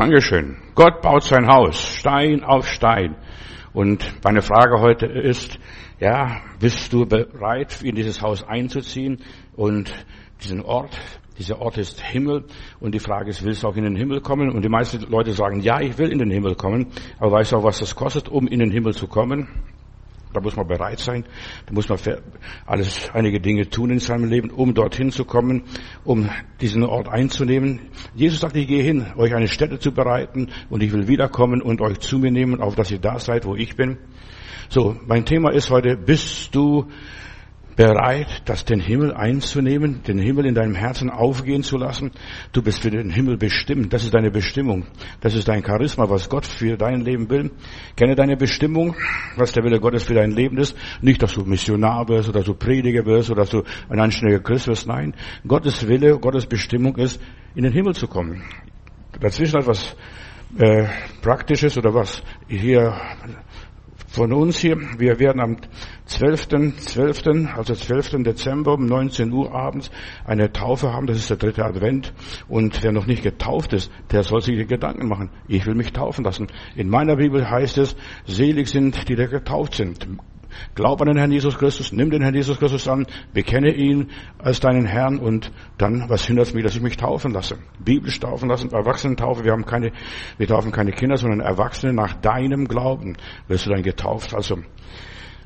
Dankeschön. Gott baut sein Haus, Stein auf Stein. Und meine Frage heute ist, ja, bist du bereit, in dieses Haus einzuziehen und diesen Ort, dieser Ort ist Himmel und die Frage ist, willst du auch in den Himmel kommen? Und die meisten Leute sagen, ja, ich will in den Himmel kommen, aber weißt du auch, was das kostet, um in den Himmel zu kommen? Da muss man bereit sein. Da muss man alles, einige Dinge tun in seinem Leben, um dorthin zu kommen, um diesen Ort einzunehmen. Jesus sagt, ich gehe hin, euch eine Stätte zu bereiten und ich will wiederkommen und euch zu mir nehmen, auf dass ihr da seid, wo ich bin. So, mein Thema ist heute, bist du bereit, das den Himmel einzunehmen, den Himmel in deinem Herzen aufgehen zu lassen. Du bist für den Himmel bestimmt. Das ist deine Bestimmung. Das ist dein Charisma, was Gott für dein Leben will. Kenne deine Bestimmung, was der Wille Gottes für dein Leben ist. Nicht, dass du Missionar wirst oder dass du Prediger wirst oder dass du ein anständiger Christ wirst. Nein, Gottes Wille, Gottes Bestimmung ist, in den Himmel zu kommen. Dazwischen etwas äh, Praktisches oder was hier von uns hier. Wir werden am 12., 12., also 12. Dezember um 19 Uhr abends eine Taufe haben. Das ist der dritte Advent. Und wer noch nicht getauft ist, der soll sich Gedanken machen. Ich will mich taufen lassen. In meiner Bibel heißt es, selig sind, die da getauft sind. Glaub an den Herrn Jesus Christus, nimm den Herrn Jesus Christus an, bekenne ihn als deinen Herrn und dann, was hindert mich, dass ich mich taufen lasse? Biblisch taufen lassen, Erwachsenentaufe, wir haben keine, wir taufen keine Kinder, sondern Erwachsene nach deinem Glauben wirst du dann getauft. Also,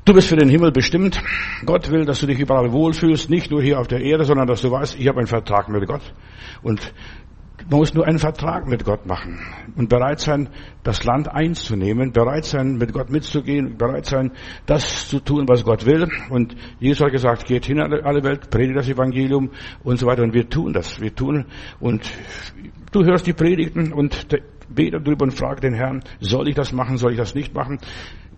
Du bist für den Himmel bestimmt. Gott will, dass du dich überall wohlfühlst, nicht nur hier auf der Erde, sondern dass du weißt, ich habe einen Vertrag mit Gott. Und man muss nur einen Vertrag mit Gott machen und bereit sein, das Land einzunehmen, bereit sein, mit Gott mitzugehen, bereit sein, das zu tun, was Gott will. Und Jesus hat gesagt, geht hin in alle Welt, predigt das Evangelium und so weiter. Und wir tun das, wir tun. Und du hörst die Predigten und bete darüber und frag den Herrn, soll ich das machen, soll ich das nicht machen?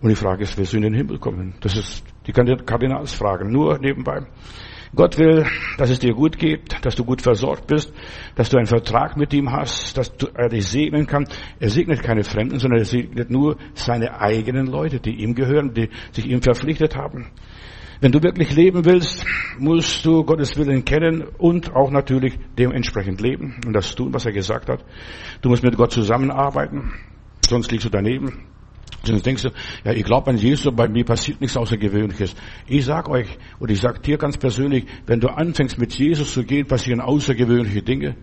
Und die Frage ist, willst du in den Himmel kommen? Das ist die Kardinalsfrage, nur nebenbei. Gott will, dass es dir gut geht, dass du gut versorgt bist, dass du einen Vertrag mit ihm hast, dass er dich segnen kann. Er segnet keine Fremden, sondern er segnet nur seine eigenen Leute, die ihm gehören, die sich ihm verpflichtet haben. Wenn du wirklich leben willst, musst du Gottes Willen kennen und auch natürlich dementsprechend leben und das tun, was er gesagt hat. Du musst mit Gott zusammenarbeiten, sonst liegst du daneben. Sonst denkst du, ja, ich glaube an Jesus, bei mir passiert nichts Außergewöhnliches. Ich sag euch, und ich sag dir ganz persönlich, wenn du anfängst mit Jesus zu gehen, passieren außergewöhnliche Dinge.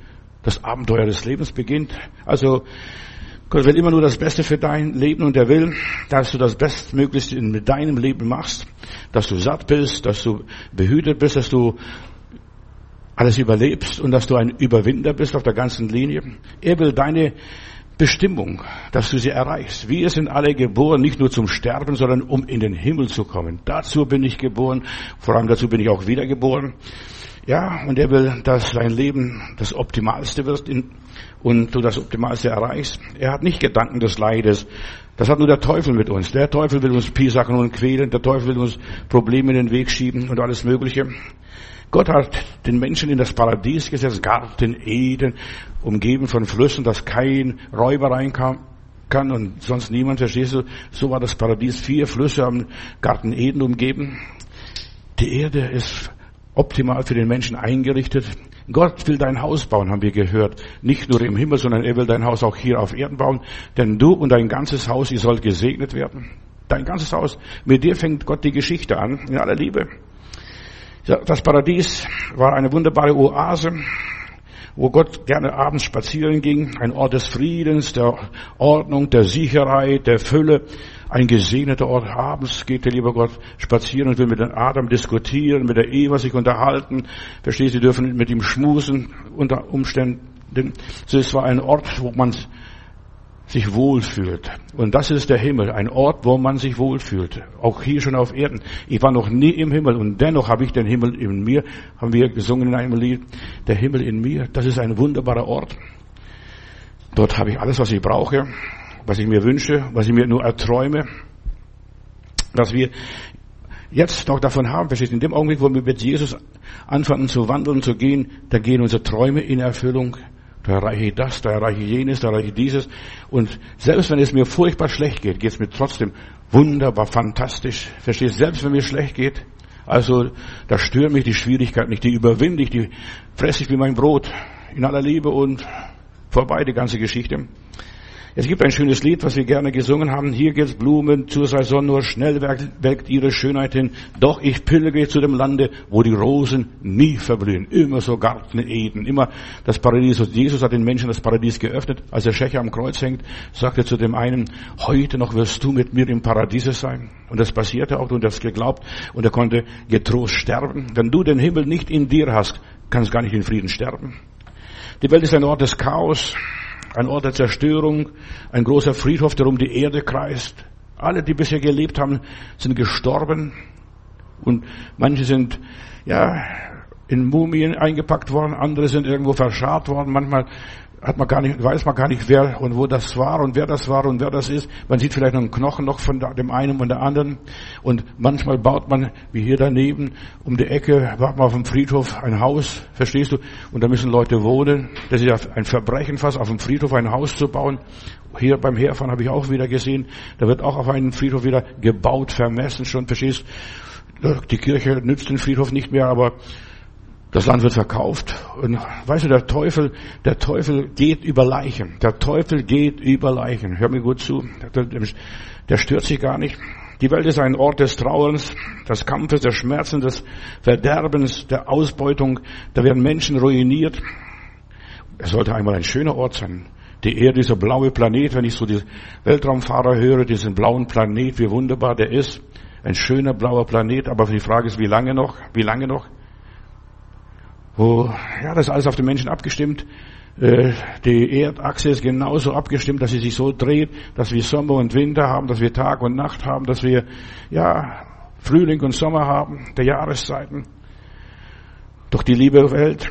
Das Abenteuer des Lebens beginnt. Also, Gott will immer nur das Beste für dein Leben und er will, dass du das Bestmöglichste mit deinem Leben machst, dass du satt bist, dass du behütet bist, dass du alles überlebst und dass du ein Überwinder bist auf der ganzen Linie. Er will deine Bestimmung, dass du sie erreichst. Wir sind alle geboren, nicht nur zum Sterben, sondern um in den Himmel zu kommen. Dazu bin ich geboren, vor allem dazu bin ich auch wiedergeboren. Ja, und er will, dass dein Leben das Optimalste wird und du das Optimalste erreichst. Er hat nicht Gedanken des Leides. Das hat nur der Teufel mit uns. Der Teufel will uns piesacken und quälen. Der Teufel will uns Probleme in den Weg schieben und alles Mögliche. Gott hat den Menschen in das Paradies gesetzt, Garten Eden, umgeben von Flüssen, dass kein Räuber reinkam kann und sonst niemand, verstehst du? So war das Paradies. Vier Flüsse am Garten Eden umgeben. Die Erde ist optimal für den Menschen eingerichtet. Gott will dein Haus bauen, haben wir gehört. Nicht nur im Himmel, sondern er will dein Haus auch hier auf Erden bauen. Denn du und dein ganzes Haus, ihr sollt gesegnet werden. Dein ganzes Haus. Mit dir fängt Gott die Geschichte an, in aller Liebe. Das Paradies war eine wunderbare Oase, wo Gott gerne abends spazieren ging, ein Ort des Friedens, der Ordnung, der Sicherheit, der Fülle, ein gesegneter Ort. Abends geht der liebe Gott spazieren und will mit dem Adam diskutieren, mit der Eva sich unterhalten. Verstehst du, sie dürfen mit ihm schmusen unter Umständen. Es war ein Ort, wo man sich wohlfühlt. Und das ist der Himmel, ein Ort, wo man sich wohlfühlt. Auch hier schon auf Erden. Ich war noch nie im Himmel und dennoch habe ich den Himmel in mir, haben wir gesungen in einem Lied, der Himmel in mir, das ist ein wunderbarer Ort. Dort habe ich alles, was ich brauche, was ich mir wünsche, was ich mir nur erträume. Dass wir jetzt noch davon haben, versteht, in dem Augenblick, wo wir mit Jesus anfangen zu wandeln, zu gehen, da gehen unsere Träume in Erfüllung da erreiche ich das, da erreiche ich jenes, da erreiche ich dieses. Und selbst wenn es mir furchtbar schlecht geht, geht es mir trotzdem wunderbar, fantastisch. Verstehst? Selbst wenn mir schlecht geht, also da stören mich die Schwierigkeiten nicht, die überwinde ich, die fresse ich wie mein Brot in aller Liebe und vorbei, die ganze Geschichte. Es gibt ein schönes Lied, was wir gerne gesungen haben. Hier geht's Blumen zur Saison, nur schnell welkt ihre Schönheit hin. Doch ich pilgere zu dem Lande, wo die Rosen nie verblühen. Immer so Garten Eden, immer das Paradies. Und Jesus hat den Menschen das Paradies geöffnet. Als der Schächer am Kreuz hängt, sagt er zu dem einen, heute noch wirst du mit mir im Paradiese sein. Und das passierte auch, und das geglaubt, und er konnte getrost sterben. Wenn du den Himmel nicht in dir hast, kannst du gar nicht in Frieden sterben. Die Welt ist ein Ort des Chaos ein Ort der Zerstörung, ein großer Friedhof, der um die Erde kreist. Alle, die bisher gelebt haben, sind gestorben und manche sind, ja, in Mumien eingepackt worden, andere sind irgendwo verscharrt worden, manchmal hat man gar nicht, weiß man gar nicht, wer und wo das war und wer das war und wer das ist. Man sieht vielleicht noch einen Knochen noch von dem einen und der anderen. Und manchmal baut man, wie hier daneben, um die Ecke, macht man auf dem Friedhof ein Haus, verstehst du? Und da müssen Leute wohnen. Das ist ja ein Verbrechen fast, auf dem Friedhof ein Haus zu bauen. Hier beim Herfahren habe ich auch wieder gesehen, da wird auch auf einem Friedhof wieder gebaut, vermessen schon, verstehst? Die Kirche nützt den Friedhof nicht mehr, aber das Land wird verkauft. Und weißt du, der Teufel, der Teufel geht über Leichen. Der Teufel geht über Leichen. Hör mir gut zu. Der, der stört sich gar nicht. Die Welt ist ein Ort des Trauerns, des Kampfes, des Schmerzens, des Verderbens, der Ausbeutung. Da werden Menschen ruiniert. Es sollte einmal ein schöner Ort sein. Die Erde, dieser blaue Planet, wenn ich so die Weltraumfahrer höre, diesen blauen Planet, wie wunderbar der ist. Ein schöner blauer Planet, aber die Frage ist, wie lange noch? Wie lange noch? Wo, ja, das ist alles auf den Menschen abgestimmt. Äh, die Erdachse ist genauso abgestimmt, dass sie sich so dreht, dass wir Sommer und Winter haben, dass wir Tag und Nacht haben, dass wir, ja, Frühling und Sommer haben, der Jahreszeiten. Doch die liebe Welt,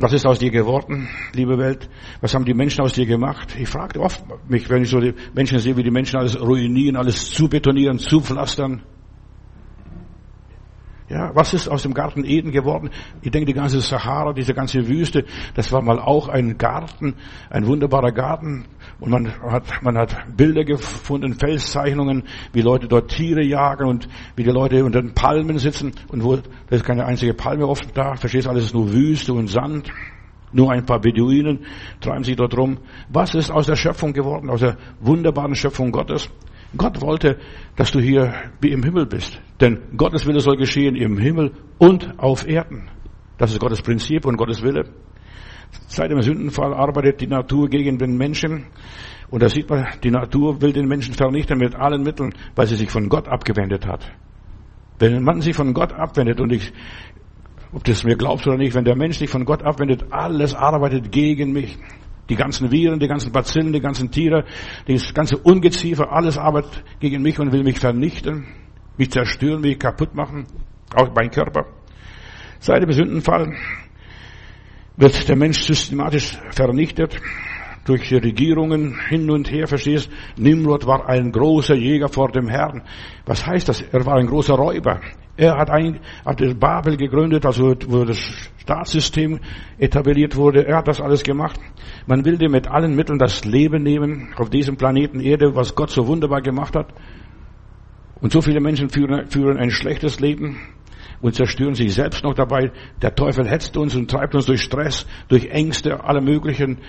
was ist aus dir geworden, liebe Welt? Was haben die Menschen aus dir gemacht? Ich frage oft mich, wenn ich so die Menschen sehe, wie die Menschen alles ruinieren, alles zubetonieren, zupflastern. Ja, was ist aus dem Garten Eden geworden? Ich denke, die ganze Sahara, diese ganze Wüste, das war mal auch ein Garten, ein wunderbarer Garten. Und man hat, man hat Bilder gefunden, Felszeichnungen, wie Leute dort Tiere jagen und wie die Leute unter den Palmen sitzen und wo, da ist keine einzige Palme oft da, verstehst alles ist nur Wüste und Sand. Nur ein paar Beduinen treiben sich dort rum. Was ist aus der Schöpfung geworden, aus der wunderbaren Schöpfung Gottes? Gott wollte, dass du hier wie im Himmel bist. Denn Gottes Wille soll geschehen im Himmel und auf Erden. Das ist Gottes Prinzip und Gottes Wille. Seit dem Sündenfall arbeitet die Natur gegen den Menschen. Und da sieht man, die Natur will den Menschen vernichten mit allen Mitteln, weil sie sich von Gott abgewendet hat. Wenn man sich von Gott abwendet und ich, ob das mir glaubst oder nicht, wenn der Mensch sich von Gott abwendet, alles arbeitet gegen mich. Die ganzen Viren, die ganzen Bazillen, die ganzen Tiere, das ganze Ungeziefer, alles arbeitet gegen mich und will mich vernichten, mich zerstören, mich kaputt machen, auch mein Körper. Seit dem Sündenfall wird der Mensch systematisch vernichtet durch die Regierungen hin und her, verstehst? Nimrod war ein großer Jäger vor dem Herrn. Was heißt das? Er war ein großer Räuber. Er hat, ein, hat Babel gegründet, also wo das Staatssystem etabliert wurde. Er hat das alles gemacht. Man will dir mit allen Mitteln das Leben nehmen auf diesem Planeten Erde, was Gott so wunderbar gemacht hat. Und so viele Menschen führen, führen ein schlechtes Leben und zerstören sich selbst noch dabei. Der Teufel hetzt uns und treibt uns durch Stress, durch Ängste, alle möglichen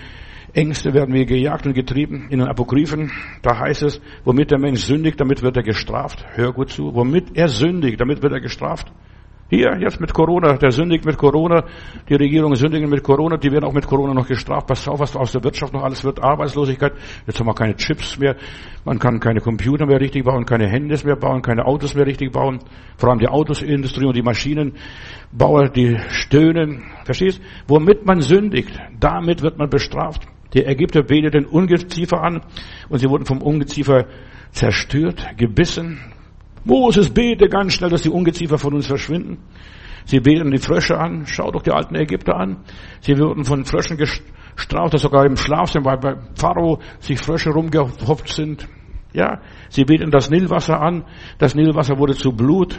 Ängste werden wir gejagt und getrieben. In den Apokryphen, da heißt es, womit der Mensch sündigt, damit wird er gestraft. Hör gut zu. Womit er sündigt, damit wird er gestraft. Hier, jetzt mit Corona, der sündigt mit Corona, die Regierungen sündigen mit Corona, die werden auch mit Corona noch gestraft. Pass auf, was aus der Wirtschaft noch alles wird, Arbeitslosigkeit. Jetzt haben wir keine Chips mehr, man kann keine Computer mehr richtig bauen, keine Handys mehr bauen, keine Autos mehr richtig bauen. Vor allem die Autosindustrie und die Maschinenbauer, die stöhnen. Verstehst? Womit man sündigt, damit wird man bestraft. Die Ägypter beteten Ungeziefer an und sie wurden vom Ungeziefer zerstört, gebissen. Moses bete ganz schnell, dass die Ungeziefer von uns verschwinden. Sie beten die Frösche an. Schau doch die alten Ägypter an. Sie wurden von Fröschen gestraft, dass sogar im Schlaf sind, weil bei Pharao sich Frösche rumgehopft sind. Ja, sie beten das Nilwasser an. Das Nilwasser wurde zu Blut.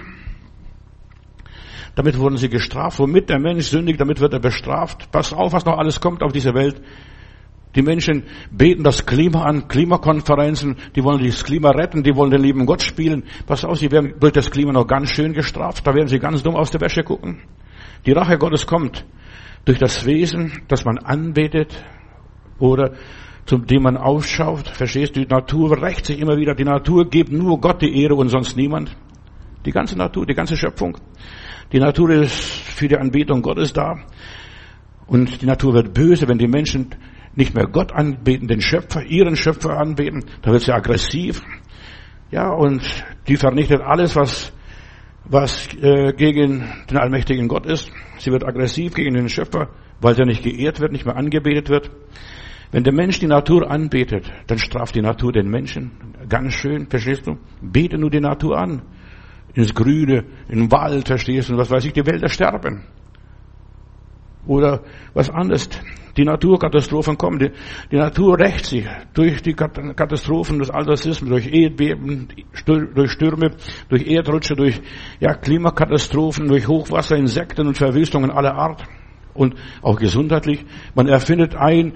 Damit wurden sie gestraft. Womit der Mensch sündigt, damit wird er bestraft. Pass auf, was noch alles kommt auf diese Welt. Die Menschen beten das Klima an, Klimakonferenzen, die wollen das Klima retten, die wollen den lieben Gott spielen. Pass auf, sie werden durch das Klima noch ganz schön gestraft, da werden sie ganz dumm aus der Wäsche gucken. Die Rache Gottes kommt durch das Wesen, das man anbetet oder zum dem man aufschaut. Verstehst du? Die Natur rächt sich immer wieder. Die Natur gibt nur Gott die Ehre und sonst niemand. Die ganze Natur, die ganze Schöpfung. Die Natur ist für die Anbetung Gottes da. Und die Natur wird böse, wenn die Menschen nicht mehr Gott anbeten, den Schöpfer, ihren Schöpfer anbeten. Da wird sie aggressiv. Ja, und die vernichtet alles, was, was äh, gegen den allmächtigen Gott ist. Sie wird aggressiv gegen den Schöpfer, weil er nicht geehrt wird, nicht mehr angebetet wird. Wenn der Mensch die Natur anbetet, dann straft die Natur den Menschen. Ganz schön, verstehst du? Bete nur die Natur an. Ins Grüne, im Wald, verstehst du? Was weiß ich, die Wälder sterben. Oder was anderes. Die Naturkatastrophen kommen. Die, die Natur rächt sich durch die Katastrophen des Altersismus, durch Erdbeben, durch Stürme, durch Erdrutsche, durch ja, Klimakatastrophen, durch Hochwasser, Insekten und Verwüstungen aller Art. Und auch gesundheitlich. Man erfindet ein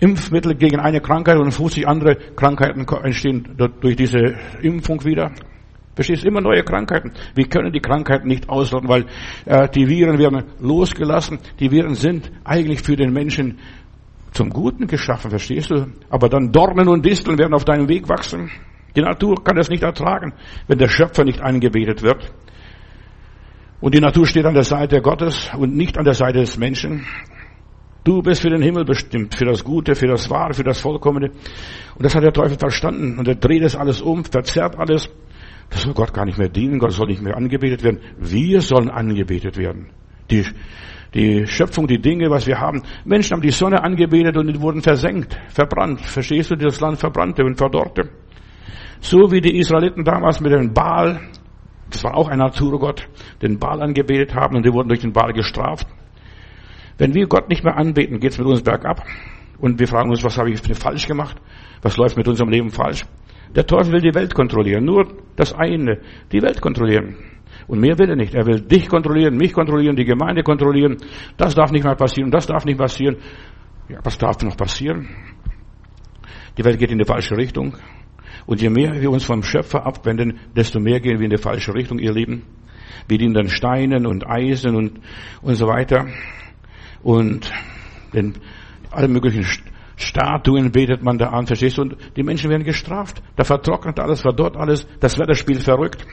Impfmittel gegen eine Krankheit und 50 andere Krankheiten entstehen durch diese Impfung wieder. Verstehst immer neue Krankheiten. Wir können die Krankheiten nicht ausrotten, weil äh, die Viren werden losgelassen. Die Viren sind eigentlich für den Menschen zum Guten geschaffen, verstehst du? Aber dann Dornen und Disteln werden auf deinem Weg wachsen. Die Natur kann das nicht ertragen, wenn der Schöpfer nicht angebetet wird. Und die Natur steht an der Seite Gottes und nicht an der Seite des Menschen. Du bist für den Himmel bestimmt, für das Gute, für das Wahre, für das Vollkommene. Und das hat der Teufel verstanden. Und er dreht es alles um, verzerrt alles. Das soll Gott gar nicht mehr dienen, Gott soll nicht mehr angebetet werden. Wir sollen angebetet werden. Die, die Schöpfung, die Dinge, was wir haben. Menschen haben die Sonne angebetet und die wurden versenkt, verbrannt. Verstehst du, das Land verbrannte und verdorrte. So wie die Israeliten damals mit dem Baal, das war auch ein Naturgott, den Baal angebetet haben und die wurden durch den Baal gestraft. Wenn wir Gott nicht mehr anbeten, geht es mit uns bergab. Und wir fragen uns, was habe ich falsch gemacht? Was läuft mit unserem Leben falsch? Der Teufel will die Welt kontrollieren. Nur das eine, die Welt kontrollieren. Und mehr will er nicht. Er will dich kontrollieren, mich kontrollieren, die Gemeinde kontrollieren. Das darf nicht mehr passieren, das darf nicht passieren. Ja, was darf noch passieren? Die Welt geht in die falsche Richtung. Und je mehr wir uns vom Schöpfer abwenden, desto mehr gehen wir in die falsche Richtung, ihr Lieben. Wir dienen dann Steinen und Eisen und, und so weiter und den, alle möglichen Statuen betet man da an, verstehst du? Und die Menschen werden gestraft. Da vertrocknet alles, verdorrt alles. Das Wetterspiel verrückt.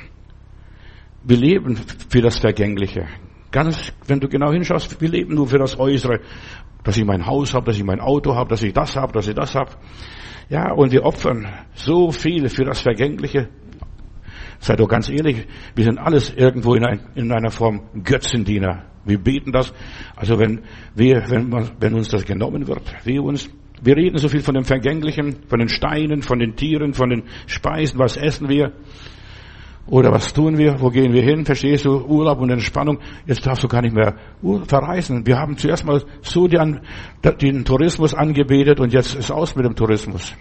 Wir leben für das Vergängliche. Ganz, wenn du genau hinschaust, wir leben nur für das Äußere. Dass ich mein Haus habe, dass ich mein Auto habe, dass ich das habe, dass ich das habe. Ja, und wir opfern so viel für das Vergängliche. Sei doch ganz ehrlich, wir sind alles irgendwo in, ein, in einer Form Götzendiener. Wir beten das. Also wenn wir, wenn, man, wenn uns das genommen wird, wir uns, wir reden so viel von dem Vergänglichen, von den Steinen, von den Tieren, von den Speisen, was essen wir? Oder was tun wir? Wo gehen wir hin? Verstehst du? Urlaub und Entspannung. Jetzt darfst du gar nicht mehr verreisen. Wir haben zuerst mal so den, Tourismus angebetet und jetzt ist aus mit dem Tourismus.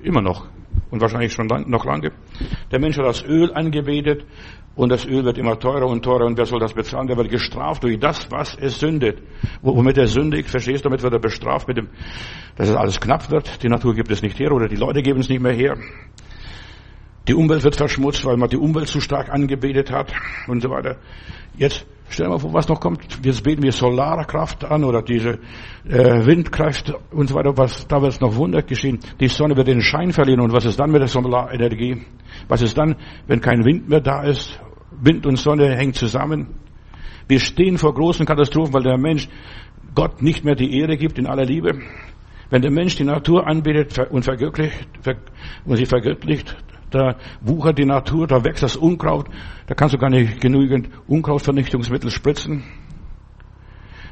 Immer noch. Und wahrscheinlich schon lang, noch lange. Der Mensch hat das Öl angebetet und das Öl wird immer teurer und teurer. Und wer soll das bezahlen? Der wird gestraft durch das, was es sündet. Womit er sündigt, verstehst du, damit wird er bestraft, mit dem, dass es alles knapp wird. Die Natur gibt es nicht her oder die Leute geben es nicht mehr her. Die Umwelt wird verschmutzt, weil man die Umwelt zu stark angebetet hat und so weiter. Jetzt Stell dir mal vor, was noch kommt. Jetzt beten wir Solarkraft an oder diese äh, Windkraft und so weiter. Was, da wird es noch Wunder geschehen. Die Sonne wird den Schein verlieren. Und was ist dann mit der Solarenergie? Was ist dann, wenn kein Wind mehr da ist? Wind und Sonne hängen zusammen. Wir stehen vor großen Katastrophen, weil der Mensch Gott nicht mehr die Ehre gibt in aller Liebe. Wenn der Mensch die Natur anbetet und vergöttlicht, und sie vergöttlicht, da wuchert die Natur, da wächst das Unkraut, da kannst du gar nicht genügend Unkrautvernichtungsmittel spritzen.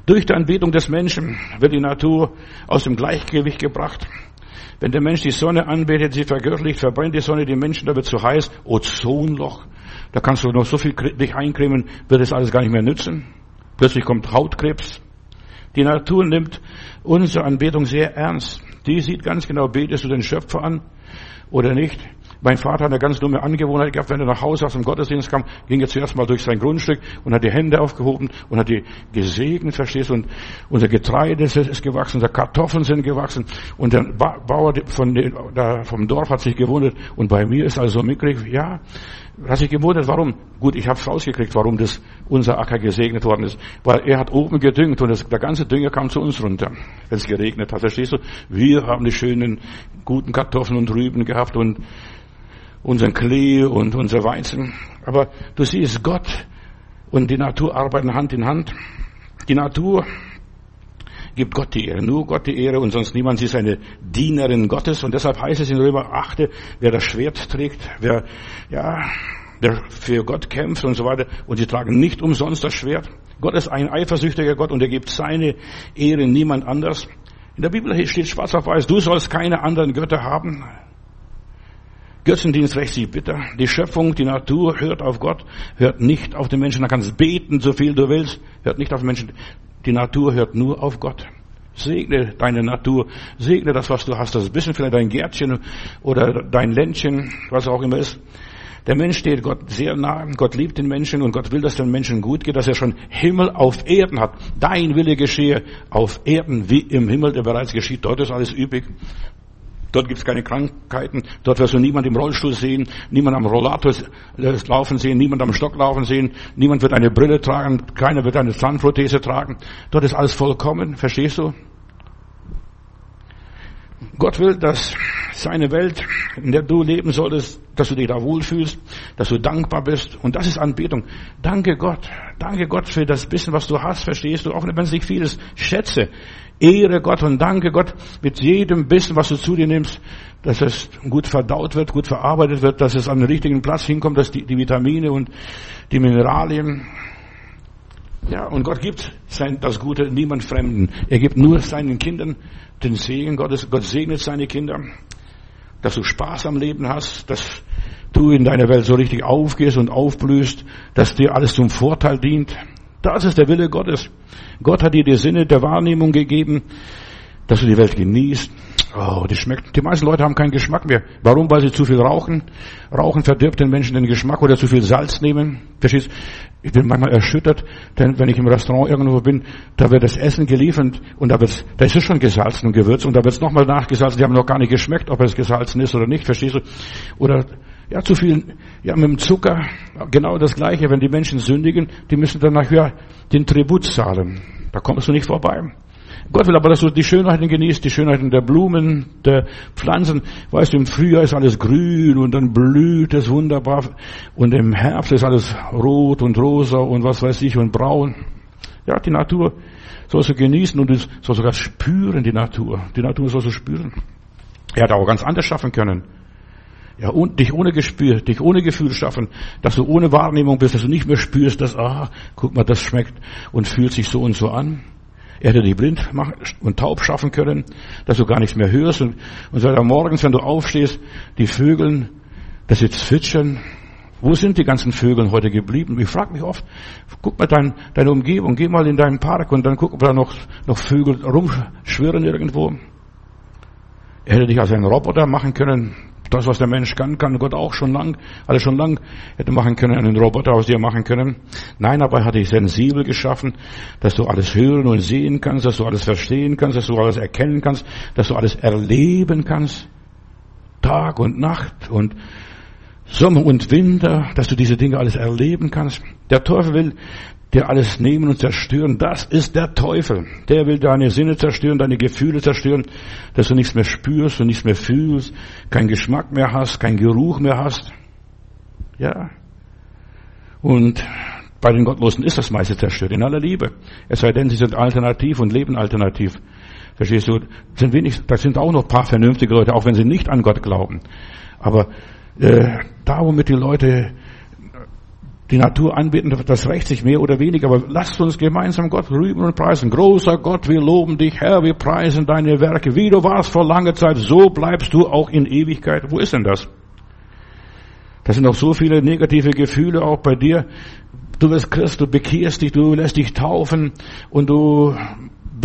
Durch die Anbetung des Menschen wird die Natur aus dem Gleichgewicht gebracht. Wenn der Mensch die Sonne anbetet, sie vergöttlicht, verbrennt die Sonne die Menschen, da wird zu heiß, Ozonloch, da kannst du noch so viel dich eincremen, wird es alles gar nicht mehr nützen. Plötzlich kommt Hautkrebs. Die Natur nimmt unsere Anbetung sehr ernst. Die sieht ganz genau, betest du den Schöpfer an oder nicht? Mein Vater hat eine ganz dumme Angewohnheit gehabt, wenn er nach Hause aus dem Gottesdienst kam, ging er zuerst mal durch sein Grundstück und hat die Hände aufgehoben und hat die gesegnet, verstehst du? Und unser Getreide ist gewachsen, unsere Kartoffeln sind gewachsen und der Bauer von den, vom Dorf hat sich gewundert und bei mir ist also mitgekriegt, ja, hat sich gewundert, warum? Gut, ich habe es rausgekriegt, warum das unser Acker gesegnet worden ist. Weil er hat oben gedüngt und das, der ganze Dünger kam zu uns runter, wenn es geregnet hat. Verstehst du? Wir haben die schönen, guten Kartoffeln und Rüben gehabt und unseren Klee und unser Weizen. Aber du siehst, Gott und die Natur arbeiten Hand in Hand. Die Natur gibt Gott die Ehre, nur Gott die Ehre und sonst niemand. Sie ist eine Dienerin Gottes und deshalb heißt es in Römer 8, wer das Schwert trägt, wer, ja, der für Gott kämpft und so weiter und sie tragen nicht umsonst das Schwert. Gott ist ein eifersüchtiger Gott und er gibt seine Ehre niemand anders. In der Bibel steht schwarz auf weiß, du sollst keine anderen Götter haben. Götzendienst rächt sich bitter. Die Schöpfung, die Natur hört auf Gott, hört nicht auf den Menschen. Da kannst beten, so viel du willst, hört nicht auf den Menschen. Die Natur hört nur auf Gott. Segne deine Natur, segne das, was du hast, das bisschen vielleicht dein Gärtchen oder dein Ländchen, was auch immer ist. Der Mensch steht Gott sehr nah, Gott liebt den Menschen und Gott will, dass den Menschen gut geht, dass er schon Himmel auf Erden hat. Dein Wille geschehe auf Erden wie im Himmel, der bereits geschieht. Dort ist alles übrig. Dort gibt es keine Krankheiten. Dort wirst du niemand im Rollstuhl sehen, niemand am Rollator laufen sehen, niemand am Stock laufen sehen, niemand wird eine Brille tragen, keiner wird eine Zahnprothese tragen. Dort ist alles vollkommen, verstehst du? Gott will, dass seine Welt, in der du leben solltest, dass du dich da wohlfühlst, dass du dankbar bist. Und das ist Anbetung. Danke Gott. Danke Gott für das bisschen, was du hast, verstehst du? Auch wenn es nicht viel ist. Schätze. Ehre Gott und danke Gott mit jedem bisschen, was du zu dir nimmst, dass es gut verdaut wird, gut verarbeitet wird, dass es an den richtigen Platz hinkommt, dass die, die Vitamine und die Mineralien ja, und Gott gibt sein, das Gute niemand Fremden. Er gibt nur seinen Kindern den Segen Gottes. Gott segnet seine Kinder, dass du Spaß am Leben hast, dass du in deiner Welt so richtig aufgehst und aufblühst, dass dir alles zum Vorteil dient. Das ist der Wille Gottes. Gott hat dir die Sinne der Wahrnehmung gegeben, dass du die Welt genießt. Oh, die schmeckt. Die meisten Leute haben keinen Geschmack mehr. Warum? Weil sie zu viel rauchen. Rauchen verdirbt den Menschen den Geschmack oder zu viel Salz nehmen. Verstehst? Ich bin manchmal erschüttert, denn wenn ich im Restaurant irgendwo bin, da wird das Essen geliefert und da wird, da ist es schon gesalzen und gewürzt und da wird es nochmal nachgesalzen. Die haben noch gar nicht geschmeckt, ob es gesalzen ist oder nicht. Verstehst du? Oder ja, zu viel, ja, mit dem Zucker, genau das Gleiche. Wenn die Menschen sündigen, die müssen dann nachher den Tribut zahlen. Da kommst du nicht vorbei. Gott will aber, dass du die Schönheiten genießt, die Schönheiten der Blumen, der Pflanzen. Weißt du, im Frühjahr ist alles grün und dann blüht es wunderbar. Und im Herbst ist alles rot und rosa und was weiß ich und braun. Ja, die Natur sollst du genießen und du sollst sogar spüren, die Natur. Die Natur sollst du spüren. Er hat auch ganz anders schaffen können. Ja, und dich ohne Gespür, dich ohne Gefühl schaffen, dass du ohne Wahrnehmung bist, dass du nicht mehr spürst, dass, ah, guck mal, das schmeckt und fühlt sich so und so an. Er hätte dich blind und taub schaffen können, dass du gar nichts mehr hörst und, und so morgens, wenn du aufstehst, die Vögel, dass sie zwitschern. Wo sind die ganzen Vögel heute geblieben? Ich frage mich oft, guck mal dein, deine Umgebung, geh mal in deinen Park und dann guck, ob da noch, noch Vögel rumschwirren irgendwo. Er hätte dich als einen Roboter machen können, das, was der Mensch kann, kann Gott auch schon lang, alles schon lang hätte machen können, einen Roboter aus dir machen können. Nein, aber er hat dich sensibel geschaffen, dass du alles hören und sehen kannst, dass du alles verstehen kannst, dass du alles erkennen kannst, dass du alles erleben kannst. Tag und Nacht und Sommer und Winter, dass du diese Dinge alles erleben kannst. Der Teufel will dir alles nehmen und zerstören. Das ist der Teufel. Der will deine Sinne zerstören, deine Gefühle zerstören, dass du nichts mehr spürst und nichts mehr fühlst, keinen Geschmack mehr hast, keinen Geruch mehr hast. Ja. Und bei den Gottlosen ist das meiste zerstört, in aller Liebe. Es sei denn, sie sind alternativ und leben alternativ. Verstehst du? Sind wenig, da sind auch noch ein paar vernünftige Leute, auch wenn sie nicht an Gott glauben. Aber äh, da, womit die Leute die Natur anbeten, das rächt sich mehr oder weniger, aber lasst uns gemeinsam Gott rühmen und preisen. Großer Gott, wir loben dich, Herr, wir preisen deine Werke. Wie du warst vor langer Zeit, so bleibst du auch in Ewigkeit. Wo ist denn das? Da sind noch so viele negative Gefühle auch bei dir. Du wirst Christ, du bekehrst dich, du lässt dich taufen und du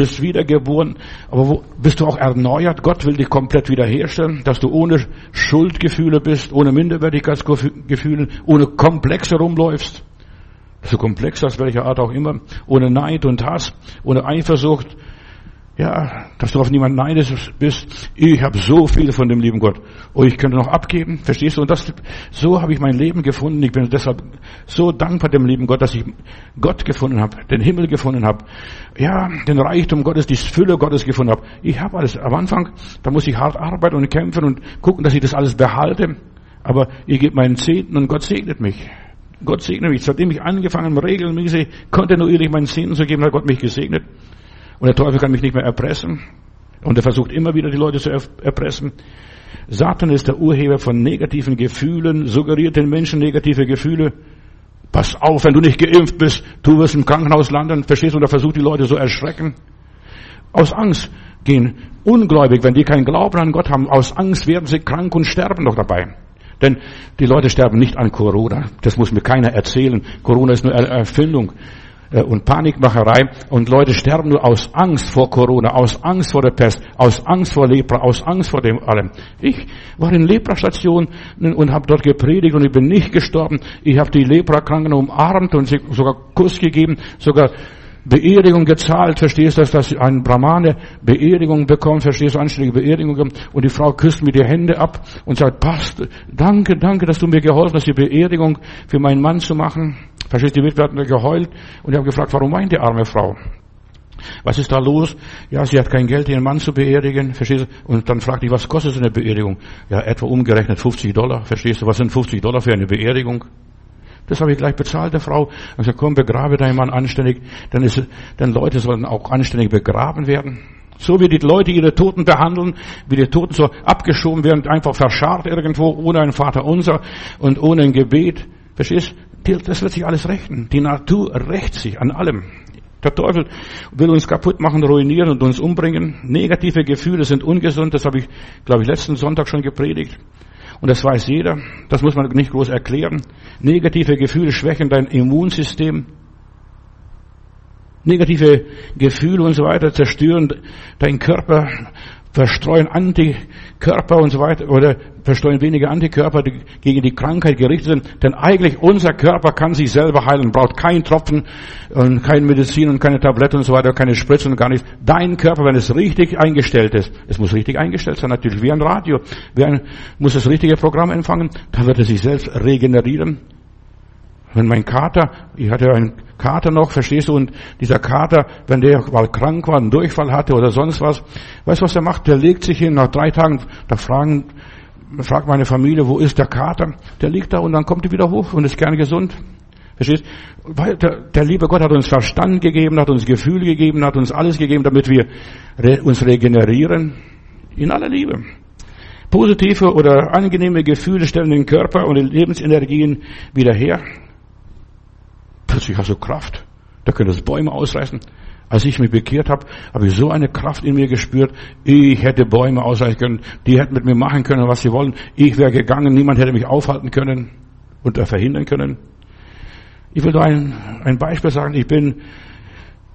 bist wiedergeboren, aber wo, bist du auch erneuert? Gott will dich komplett wiederherstellen, dass du ohne Schuldgefühle bist, ohne Minderwertigkeitsgefühle, ohne Komplexe rumläufst. So komplex aus welcher Art auch immer, ohne Neid und Hass, ohne Eifersucht, ja, dass du auf niemanden neidisch bist. Ich habe so viel von dem lieben Gott. Oh, ich könnte noch abgeben. Verstehst du? Und das, so habe ich mein Leben gefunden. Ich bin deshalb so dankbar dem lieben Gott, dass ich Gott gefunden habe, den Himmel gefunden habe. Ja, den Reichtum Gottes, die Fülle Gottes gefunden habe. Ich habe alles. Am Anfang, da muss ich hart arbeiten und kämpfen und gucken, dass ich das alles behalte. Aber ich gebe meinen Zehnten und Gott segnet mich. Gott segne mich. Seitdem ich angefangen regelmäßig kontinuierlich meinen Zehnten zu geben, hat Gott mich gesegnet. Und der Teufel kann mich nicht mehr erpressen. Und er versucht immer wieder die Leute zu erpressen. Satan ist der Urheber von negativen Gefühlen, suggeriert den Menschen negative Gefühle. Pass auf, wenn du nicht geimpft bist, du wirst im Krankenhaus landen, verstehst du, und er versucht die Leute so erschrecken. Aus Angst gehen ungläubig, wenn die keinen Glauben an Gott haben, aus Angst werden sie krank und sterben noch dabei. Denn die Leute sterben nicht an Corona. Das muss mir keiner erzählen. Corona ist nur Erfindung äh, und Panikmacherei und Leute sterben nur aus Angst vor Corona, aus Angst vor der Pest, aus Angst vor Lepra, aus Angst vor dem allem. Ich war in Leprastationen und habe dort gepredigt und ich bin nicht gestorben. Ich habe die Leprakranken umarmt und sogar Kuss gegeben, sogar Beerdigung gezahlt, verstehst du, dass ein Brahmane Beerdigung bekommt, verstehst du, anständige Beerdigung und die Frau küsst mir die Hände ab und sagt, passt, danke, danke, dass du mir geholfen hast, die Beerdigung für meinen Mann zu machen. Verstehst du, die Witwe hat geheult und ich habe gefragt, warum weint die arme Frau? Was ist da los? Ja, sie hat kein Geld, ihren Mann zu beerdigen, verstehst du? Und dann fragte ich, was kostet so eine Beerdigung? Ja, etwa umgerechnet 50 Dollar, verstehst du? Was sind 50 Dollar für eine Beerdigung? Das habe ich gleich bezahlt, der Frau. Ich gesagt, komm, begrabe deinen Mann anständig. Dann ist, denn Leute sollen auch anständig begraben werden. So wie die Leute ihre Toten behandeln, wie die Toten so abgeschoben werden, einfach verscharrt irgendwo, ohne ein Vater unser und ohne ein Gebet. Verstehst? Das wird sich alles rächen. Die Natur rächt sich an allem. Der Teufel will uns kaputt machen, ruinieren und uns umbringen. Negative Gefühle sind ungesund. Das habe ich, glaube ich, letzten Sonntag schon gepredigt. Und das weiß jeder. Das muss man nicht groß erklären. Negative Gefühle schwächen dein Immunsystem. Negative Gefühle und so weiter zerstören deinen Körper, verstreuen Antikörper und so weiter oder verstreuen weniger Antikörper, die gegen die Krankheit gerichtet sind. Denn eigentlich unser Körper kann sich selber heilen, braucht keinen Tropfen und keine Medizin und keine Tablette und so weiter, keine Spritze und gar nichts. Dein Körper, wenn es richtig eingestellt ist, es muss richtig eingestellt sein, natürlich wie ein Radio. Wer muss das richtige Programm empfangen, dann wird er sich selbst regenerieren. Wenn mein Kater, ich hatte einen Kater noch, verstehst du, und dieser Kater, wenn der mal krank war, einen Durchfall hatte oder sonst was, weißt du, was er macht? Der legt sich hin, nach drei Tagen, da fragen, fragt meine Familie, wo ist der Kater? Der liegt da und dann kommt er wieder hoch und ist gern gesund. Verstehst? Weil der, der liebe Gott hat uns Verstand gegeben, hat uns Gefühl gegeben, hat uns alles gegeben, damit wir re, uns regenerieren. In aller Liebe. Positive oder angenehme Gefühle stellen den Körper und die Lebensenergien wieder her. Plötzlich hast du Kraft. Da können das Bäume ausreißen. Als ich mich bekehrt habe, habe ich so eine Kraft in mir gespürt. Ich hätte Bäume ausreißen können. Die hätten mit mir machen können, was sie wollen. Ich wäre gegangen. Niemand hätte mich aufhalten können und verhindern können. Ich will da ein, ein Beispiel sagen. Ich bin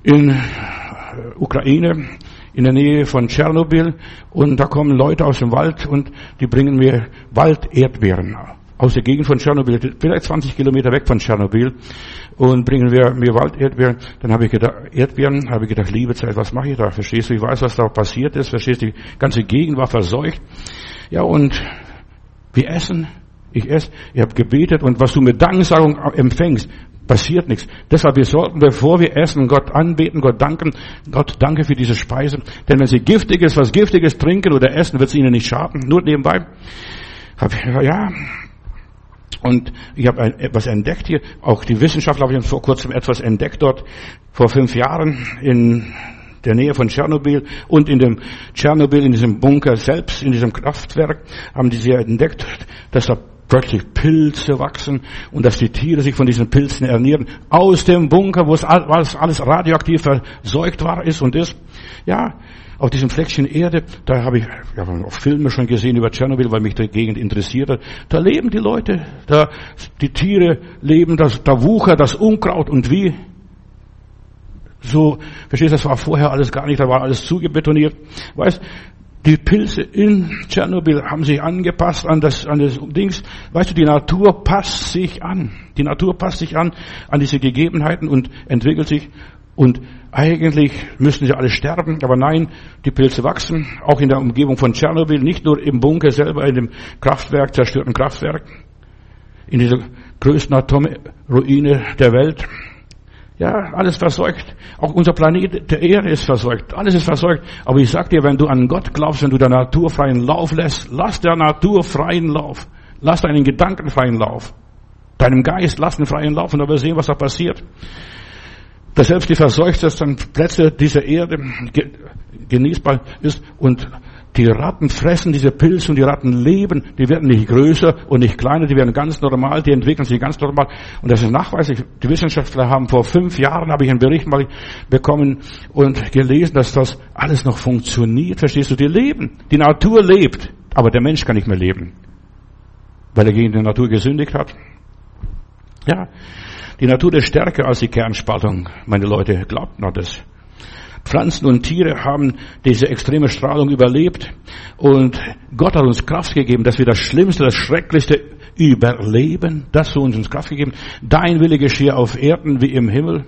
in Ukraine, in der Nähe von Tschernobyl und da kommen Leute aus dem Wald und die bringen mir Walderdbeeren aus der Gegend von Tschernobyl, vielleicht 20 Kilometer weg von Tschernobyl, und bringen wir mir Walderdbeeren. Dann habe ich gedacht, Erdbeeren, habe ich gedacht, liebe Zeit, was mache ich da? Verstehst du? Ich weiß, was da passiert ist. Verstehst du? Die ganze Gegend war verseucht. Ja, und wir essen. Ich esse. Ich habe gebetet und was du mit Danksagung empfängst, passiert nichts. Deshalb, wir sollten, bevor wir essen, Gott anbeten, Gott danken. Gott, danke für diese Speise. Denn wenn sie giftig ist, was Giftiges trinken oder essen, wird es ihnen nicht schaden. Nur nebenbei. Ja, und ich habe etwas entdeckt hier. Auch die Wissenschaftler haben vor kurzem etwas entdeckt dort. Vor fünf Jahren in der Nähe von Tschernobyl und in dem Tschernobyl, in diesem Bunker selbst, in diesem Kraftwerk, haben die sie entdeckt, dass da plötzlich Pilze wachsen und dass die Tiere sich von diesen Pilzen ernähren. Aus dem Bunker, wo es alles, radioaktiv verseucht war, ist und ist. Ja, auf diesem Fleckchen Erde, da habe ich ja, auch Filme schon gesehen über Tschernobyl, weil mich die Gegend interessiert hat. Da leben die Leute, da die Tiere leben, das, da wuchert das Unkraut und wie so, verstehst du, das war vorher alles gar nicht, da war alles zugebetoniert. Weißt, die Pilze in Tschernobyl haben sich angepasst an das, an das Dings. Weißt du, die Natur passt sich an. Die Natur passt sich an, an diese Gegebenheiten und entwickelt sich. Und eigentlich müssten sie alle sterben, aber nein, die Pilze wachsen, auch in der Umgebung von Tschernobyl, nicht nur im Bunker selber, in dem Kraftwerk, zerstörten Kraftwerk, in dieser größten Atomruine der Welt. Ja, alles versorgt. Auch unser Planet, der Erde ist versorgt. Alles ist versorgt. Aber ich sag dir, wenn du an Gott glaubst, wenn du der Natur freien Lauf lässt, lass der Natur freien Lauf. Lass deinen Gedanken freien Lauf. Deinem Geist lass den freien Lauf und dann wir sehen, was da passiert. Dass selbst die verseuchtesten Plätze dieser Erde genießbar ist und die Ratten fressen diese Pilze und die Ratten leben. Die werden nicht größer und nicht kleiner, die werden ganz normal, die entwickeln sich ganz normal. Und das ist nachweislich. Die Wissenschaftler haben vor fünf Jahren, habe ich einen Bericht mal bekommen und gelesen, dass das alles noch funktioniert. Verstehst du? Die leben. Die Natur lebt. Aber der Mensch kann nicht mehr leben. Weil er gegen die Natur gesündigt hat. Ja. Die Natur ist stärker als die Kernspaltung. Meine Leute, glaubt noch das. Pflanzen und Tiere haben diese extreme Strahlung überlebt und Gott hat uns Kraft gegeben, dass wir das Schlimmste, das Schrecklichste überleben. Das hat uns Kraft gegeben. Dein Wille geschehe auf Erden wie im Himmel.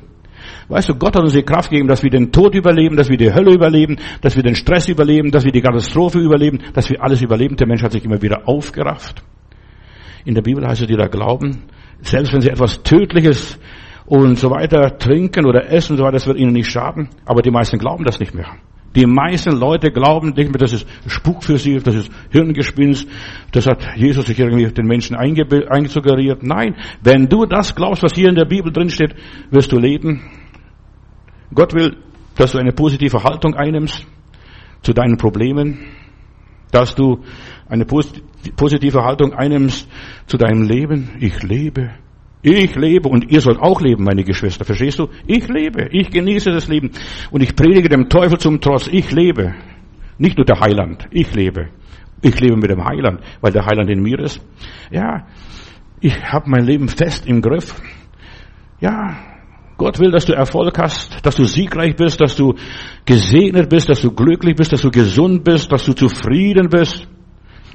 Weißt du, Gott hat uns die Kraft gegeben, dass wir den Tod überleben, dass wir die Hölle überleben, dass wir den Stress überleben, dass wir die Katastrophe überleben, dass wir alles überleben. Der Mensch hat sich immer wieder aufgerafft. In der Bibel heißt es, die da glauben, selbst wenn sie etwas Tödliches und so weiter trinken oder essen und so weiter, das wird ihnen nicht schaden. Aber die meisten glauben das nicht mehr. Die meisten Leute glauben nicht mehr, das ist Spuk für sie, das ist Hirngespinst, das hat Jesus sich irgendwie den Menschen eingesuggeriert. Nein, wenn du das glaubst, was hier in der Bibel drin steht, wirst du leben. Gott will, dass du eine positive Haltung einnimmst zu deinen Problemen, dass du eine positive Haltung einnimmst zu deinem Leben. Ich lebe. Ich lebe und ihr sollt auch leben, meine Geschwister. Verstehst du? Ich lebe. Ich genieße das Leben. Und ich predige dem Teufel zum Trotz. Ich lebe. Nicht nur der Heiland. Ich lebe. Ich lebe mit dem Heiland, weil der Heiland in mir ist. Ja, ich habe mein Leben fest im Griff. Ja, Gott will, dass du Erfolg hast, dass du siegreich bist, dass du gesegnet bist, dass du glücklich bist, dass du gesund bist, dass du zufrieden bist.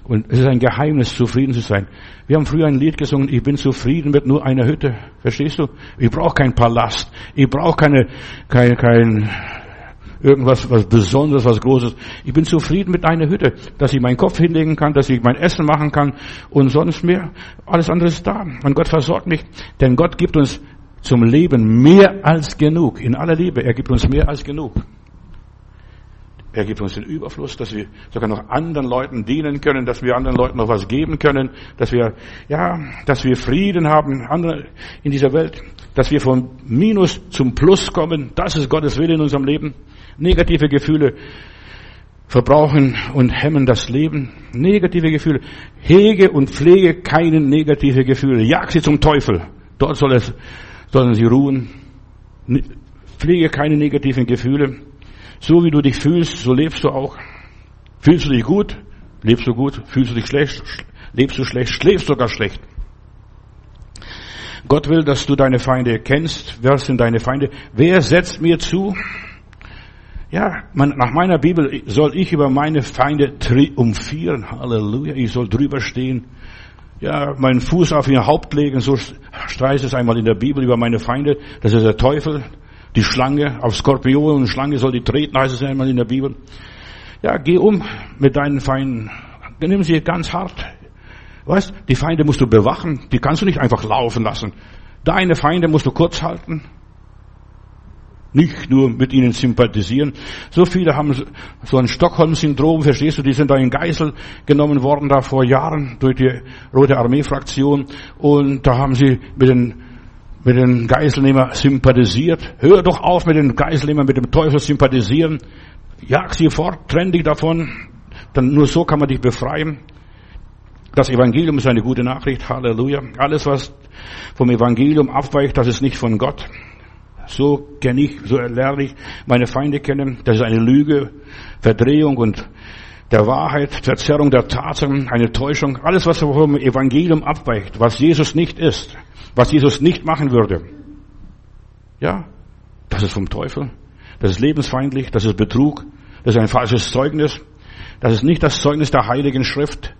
Und es ist ein Geheimnis, zufrieden zu sein. Wir haben früher ein Lied gesungen, ich bin zufrieden mit nur einer Hütte. Verstehst du? Ich brauche keinen Palast. Ich brauche keine, kein, kein, irgendwas, was Besonderes, was Großes. Ich bin zufrieden mit einer Hütte, dass ich meinen Kopf hinlegen kann, dass ich mein Essen machen kann und sonst mehr. Alles andere ist da. Und Gott versorgt mich, denn Gott gibt uns zum Leben mehr als genug. In aller Liebe, er gibt uns mehr als genug. Er gibt uns den Überfluss, dass wir sogar noch anderen Leuten dienen können, dass wir anderen Leuten noch was geben können, dass wir, ja, dass wir Frieden haben in dieser Welt, dass wir vom Minus zum Plus kommen. Das ist Gottes Wille in unserem Leben. Negative Gefühle verbrauchen und hemmen das Leben. Negative Gefühle. Hege und pflege keine negative Gefühle. Jag sie zum Teufel. Dort soll es, sollen sie ruhen. Pflege keine negativen Gefühle. So wie du dich fühlst, so lebst du auch. Fühlst du dich gut, lebst du gut. Fühlst du dich schlecht, lebst du schlecht, schläfst sogar schlecht. Gott will, dass du deine Feinde kennst. Wer sind deine Feinde? Wer setzt mir zu? Ja, man, nach meiner Bibel soll ich über meine Feinde triumphieren. Halleluja. Ich soll drüber stehen. Ja, meinen Fuß auf ihr Haupt legen. So streicht es einmal in der Bibel über meine Feinde. Das ist der Teufel. Die Schlange, auf Skorpion und Schlange soll die treten, heißt es einmal in der Bibel. Ja, geh um mit deinen Feinden. Nimm sie ganz hart. Weißt, die Feinde musst du bewachen. Die kannst du nicht einfach laufen lassen. Deine Feinde musst du kurz halten. Nicht nur mit ihnen sympathisieren. So viele haben so ein Stockholm-Syndrom, verstehst du, die sind da in Geisel genommen worden, da vor Jahren durch die Rote Armee-Fraktion. Und da haben sie mit den mit den Geiselnehmer sympathisiert. Hör doch auf mit den Geiselnehmern, mit dem Teufel sympathisieren. Jag sie fort, trenn dich davon. Dann nur so kann man dich befreien. Das Evangelium ist eine gute Nachricht. Halleluja. Alles, was vom Evangelium abweicht, das ist nicht von Gott. So kenne ich, so lerne ich meine Feinde kennen. Das ist eine Lüge, Verdrehung und der Wahrheit, Verzerrung der Tatsachen, eine Täuschung. Alles, was vom Evangelium abweicht, was Jesus nicht ist was Jesus nicht machen würde. Ja, Das ist vom Teufel. Das ist lebensfeindlich. Das ist Betrug. Das ist ein falsches Zeugnis. Das ist nicht das Zeugnis der Heiligen Schrift.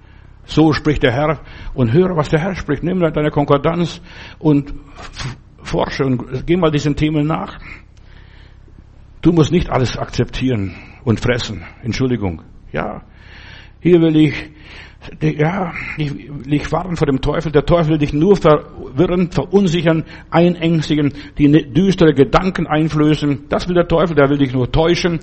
So spricht der Herr. Und höre, was der Herr spricht. Nimm deine Konkordanz und forsche und geh mal diesen Themen nach. Du musst nicht alles akzeptieren und fressen. Entschuldigung. Ja. Hier will ich, ja, ich, ich warnen vor dem Teufel. Der Teufel will dich nur verwirren, verunsichern, einängstigen, die ne, düstere Gedanken einflößen. Das will der Teufel, der will dich nur täuschen.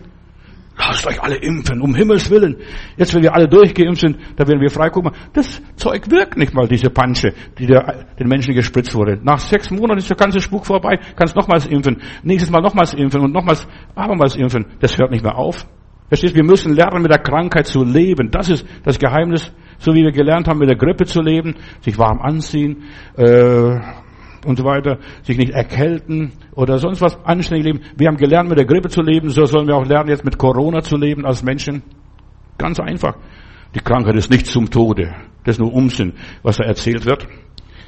Lasst euch alle impfen, um Himmels Willen. Jetzt, wenn wir alle durchgeimpft sind, da werden wir frei. Guck mal, das Zeug wirkt nicht mal, diese Pansche, die der, den Menschen gespritzt wurde. Nach sechs Monaten ist der ganze Spuk vorbei, kannst nochmals impfen, nächstes Mal nochmals impfen und nochmals, abermals impfen. Das hört nicht mehr auf. Verstehst, wir müssen lernen, mit der Krankheit zu leben. Das ist das Geheimnis, so wie wir gelernt haben, mit der Grippe zu leben, sich warm anziehen, äh, und so weiter, sich nicht erkälten oder sonst was anständig leben. Wir haben gelernt, mit der Grippe zu leben, so sollen wir auch lernen, jetzt mit Corona zu leben als Menschen. Ganz einfach. Die Krankheit ist nicht zum Tode. Das ist nur Umsinn, was da erzählt wird.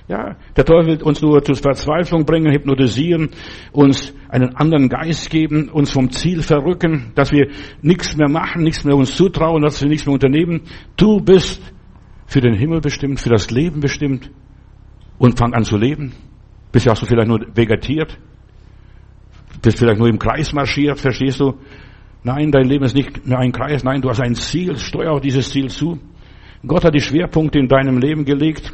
Ja, der Teufel will uns nur zur Verzweiflung bringen, hypnotisieren, uns einen anderen Geist geben, uns vom Ziel verrücken, dass wir nichts mehr machen, nichts mehr uns zutrauen, dass wir nichts mehr unternehmen. Du bist für den Himmel bestimmt, für das Leben bestimmt und fang an zu leben. Bisher hast du vielleicht nur vegetiert, bist vielleicht nur im Kreis marschiert, verstehst du? Nein, dein Leben ist nicht mehr ein Kreis, nein, du hast ein Ziel, steuer auf dieses Ziel zu. Gott hat die Schwerpunkte in deinem Leben gelegt.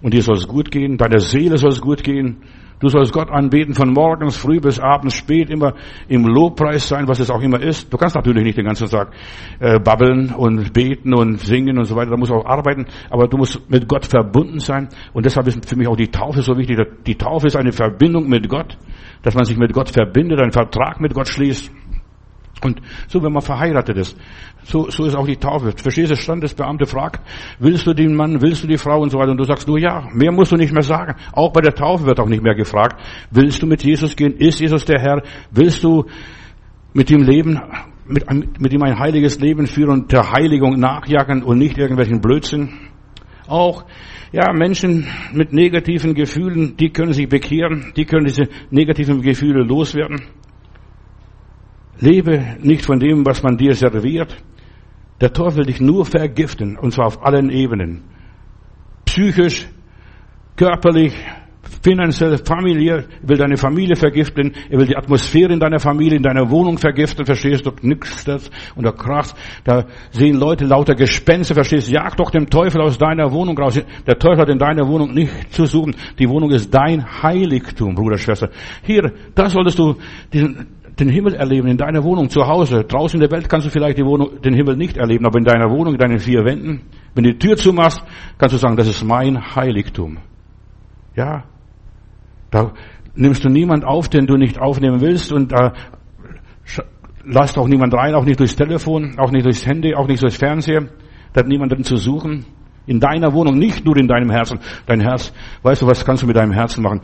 Und dir soll es gut gehen, deiner Seele soll es gut gehen, Du sollst Gott anbeten von morgens früh bis abends spät, immer im Lobpreis sein, was es auch immer ist. Du kannst natürlich nicht den ganzen Tag äh, babbeln und beten und singen und so weiter. Da musst du auch arbeiten, aber du musst mit Gott verbunden sein. Und deshalb ist für mich auch die Taufe so wichtig. Die Taufe ist eine Verbindung mit Gott, dass man sich mit Gott verbindet, einen Vertrag mit Gott schließt. Und so, wenn man verheiratet ist, so, so ist auch die Taufe. Verstehst du, Standesbeamte fragt, willst du den Mann, willst du die Frau und so weiter. Und du sagst nur ja. Mehr musst du nicht mehr sagen. Auch bei der Taufe wird auch nicht mehr gefragt, willst du mit Jesus gehen? Ist Jesus der Herr? Willst du mit ihm leben? Mit, mit ihm ein heiliges Leben führen und der Heiligung nachjagen und nicht irgendwelchen Blödsinn? Auch, ja, Menschen mit negativen Gefühlen, die können sich bekehren, die können diese negativen Gefühle loswerden. Lebe nicht von dem, was man dir serviert. Der Teufel will dich nur vergiften, und zwar auf allen Ebenen. Psychisch, körperlich, finanziell, familiär, er will deine Familie vergiften, er will die Atmosphäre in deiner Familie, in deiner Wohnung vergiften, verstehst du, nix das, und da krachst, da sehen Leute lauter Gespenster, verstehst du, jag doch dem Teufel aus deiner Wohnung raus. Der Teufel hat in deiner Wohnung nicht zu suchen. Die Wohnung ist dein Heiligtum, Bruder, Schwester. Hier, da solltest du diesen, den Himmel erleben in deiner Wohnung, zu Hause. Draußen in der Welt kannst du vielleicht Wohnung, den Himmel nicht erleben, aber in deiner Wohnung, in deinen vier Wänden, wenn du die Tür zumachst, kannst du sagen, das ist mein Heiligtum. Ja, da nimmst du niemand auf, den du nicht aufnehmen willst und da lasst auch niemand rein, auch nicht durchs Telefon, auch nicht durchs Handy, auch nicht durchs Fernseher. Da hat niemanden zu suchen. In deiner Wohnung, nicht nur in deinem Herzen. Dein Herz, weißt du, was kannst du mit deinem Herzen machen?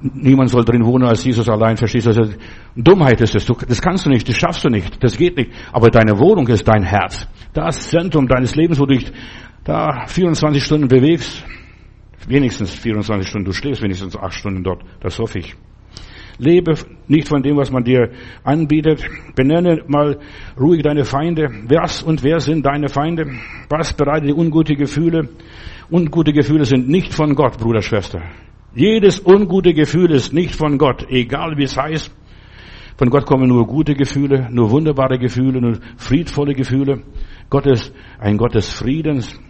Niemand soll drin wohnen als Jesus allein, verstehst du? Also, Dummheit ist es. Das kannst du nicht, das schaffst du nicht, das geht nicht. Aber deine Wohnung ist dein Herz. Das Zentrum deines Lebens, wo du dich da 24 Stunden bewegst. Wenigstens 24 Stunden. Du schläfst wenigstens 8 Stunden dort. Das hoffe ich. Lebe nicht von dem, was man dir anbietet. Benenne mal ruhig deine Feinde. Was und wer sind deine Feinde? Was bereitet die ungute Gefühle? Ungute Gefühle sind nicht von Gott, Bruder, Schwester. Jedes ungute Gefühl ist nicht von Gott, egal wie es heißt. Von Gott kommen nur gute Gefühle, nur wunderbare Gefühle, nur friedvolle Gefühle. Gott ist ein Gott des Friedens.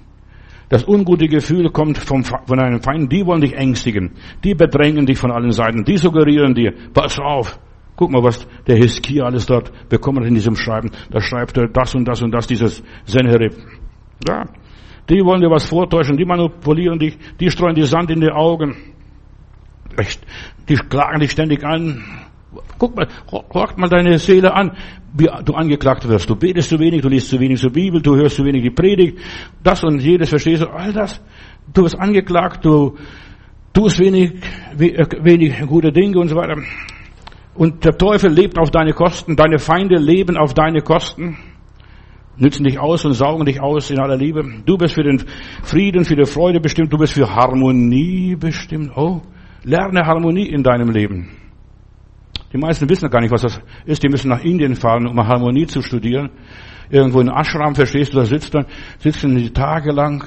Das ungute Gefühl kommt vom, von einem Feind, die wollen dich ängstigen. Die bedrängen dich von allen Seiten. Die suggerieren dir, pass auf. Guck mal, was der Hiskia alles dort bekommen hat in diesem Schreiben. Da schreibt er das und das und das, dieses Senherib. Ja. Die wollen dir was vortäuschen, die manipulieren dich, die streuen dir Sand in die Augen. Die klagen dich ständig an. Guck mal, horcht mal deine Seele an, wie du angeklagt wirst. Du betest zu wenig, du liest zu wenig zur Bibel, du hörst zu wenig die Predigt. Das und jedes verstehst du, all das. Du wirst angeklagt, du tust wenig, wenig gute Dinge und so weiter. Und der Teufel lebt auf deine Kosten, deine Feinde leben auf deine Kosten, nützen dich aus und saugen dich aus in aller Liebe. Du bist für den Frieden, für die Freude bestimmt, du bist für Harmonie bestimmt. Oh, Lerne Harmonie in deinem Leben. Die meisten wissen gar nicht, was das ist. Die müssen nach Indien fahren, um Harmonie zu studieren. Irgendwo in Ashram, verstehst du, da sitzt dann, sitzen die tagelang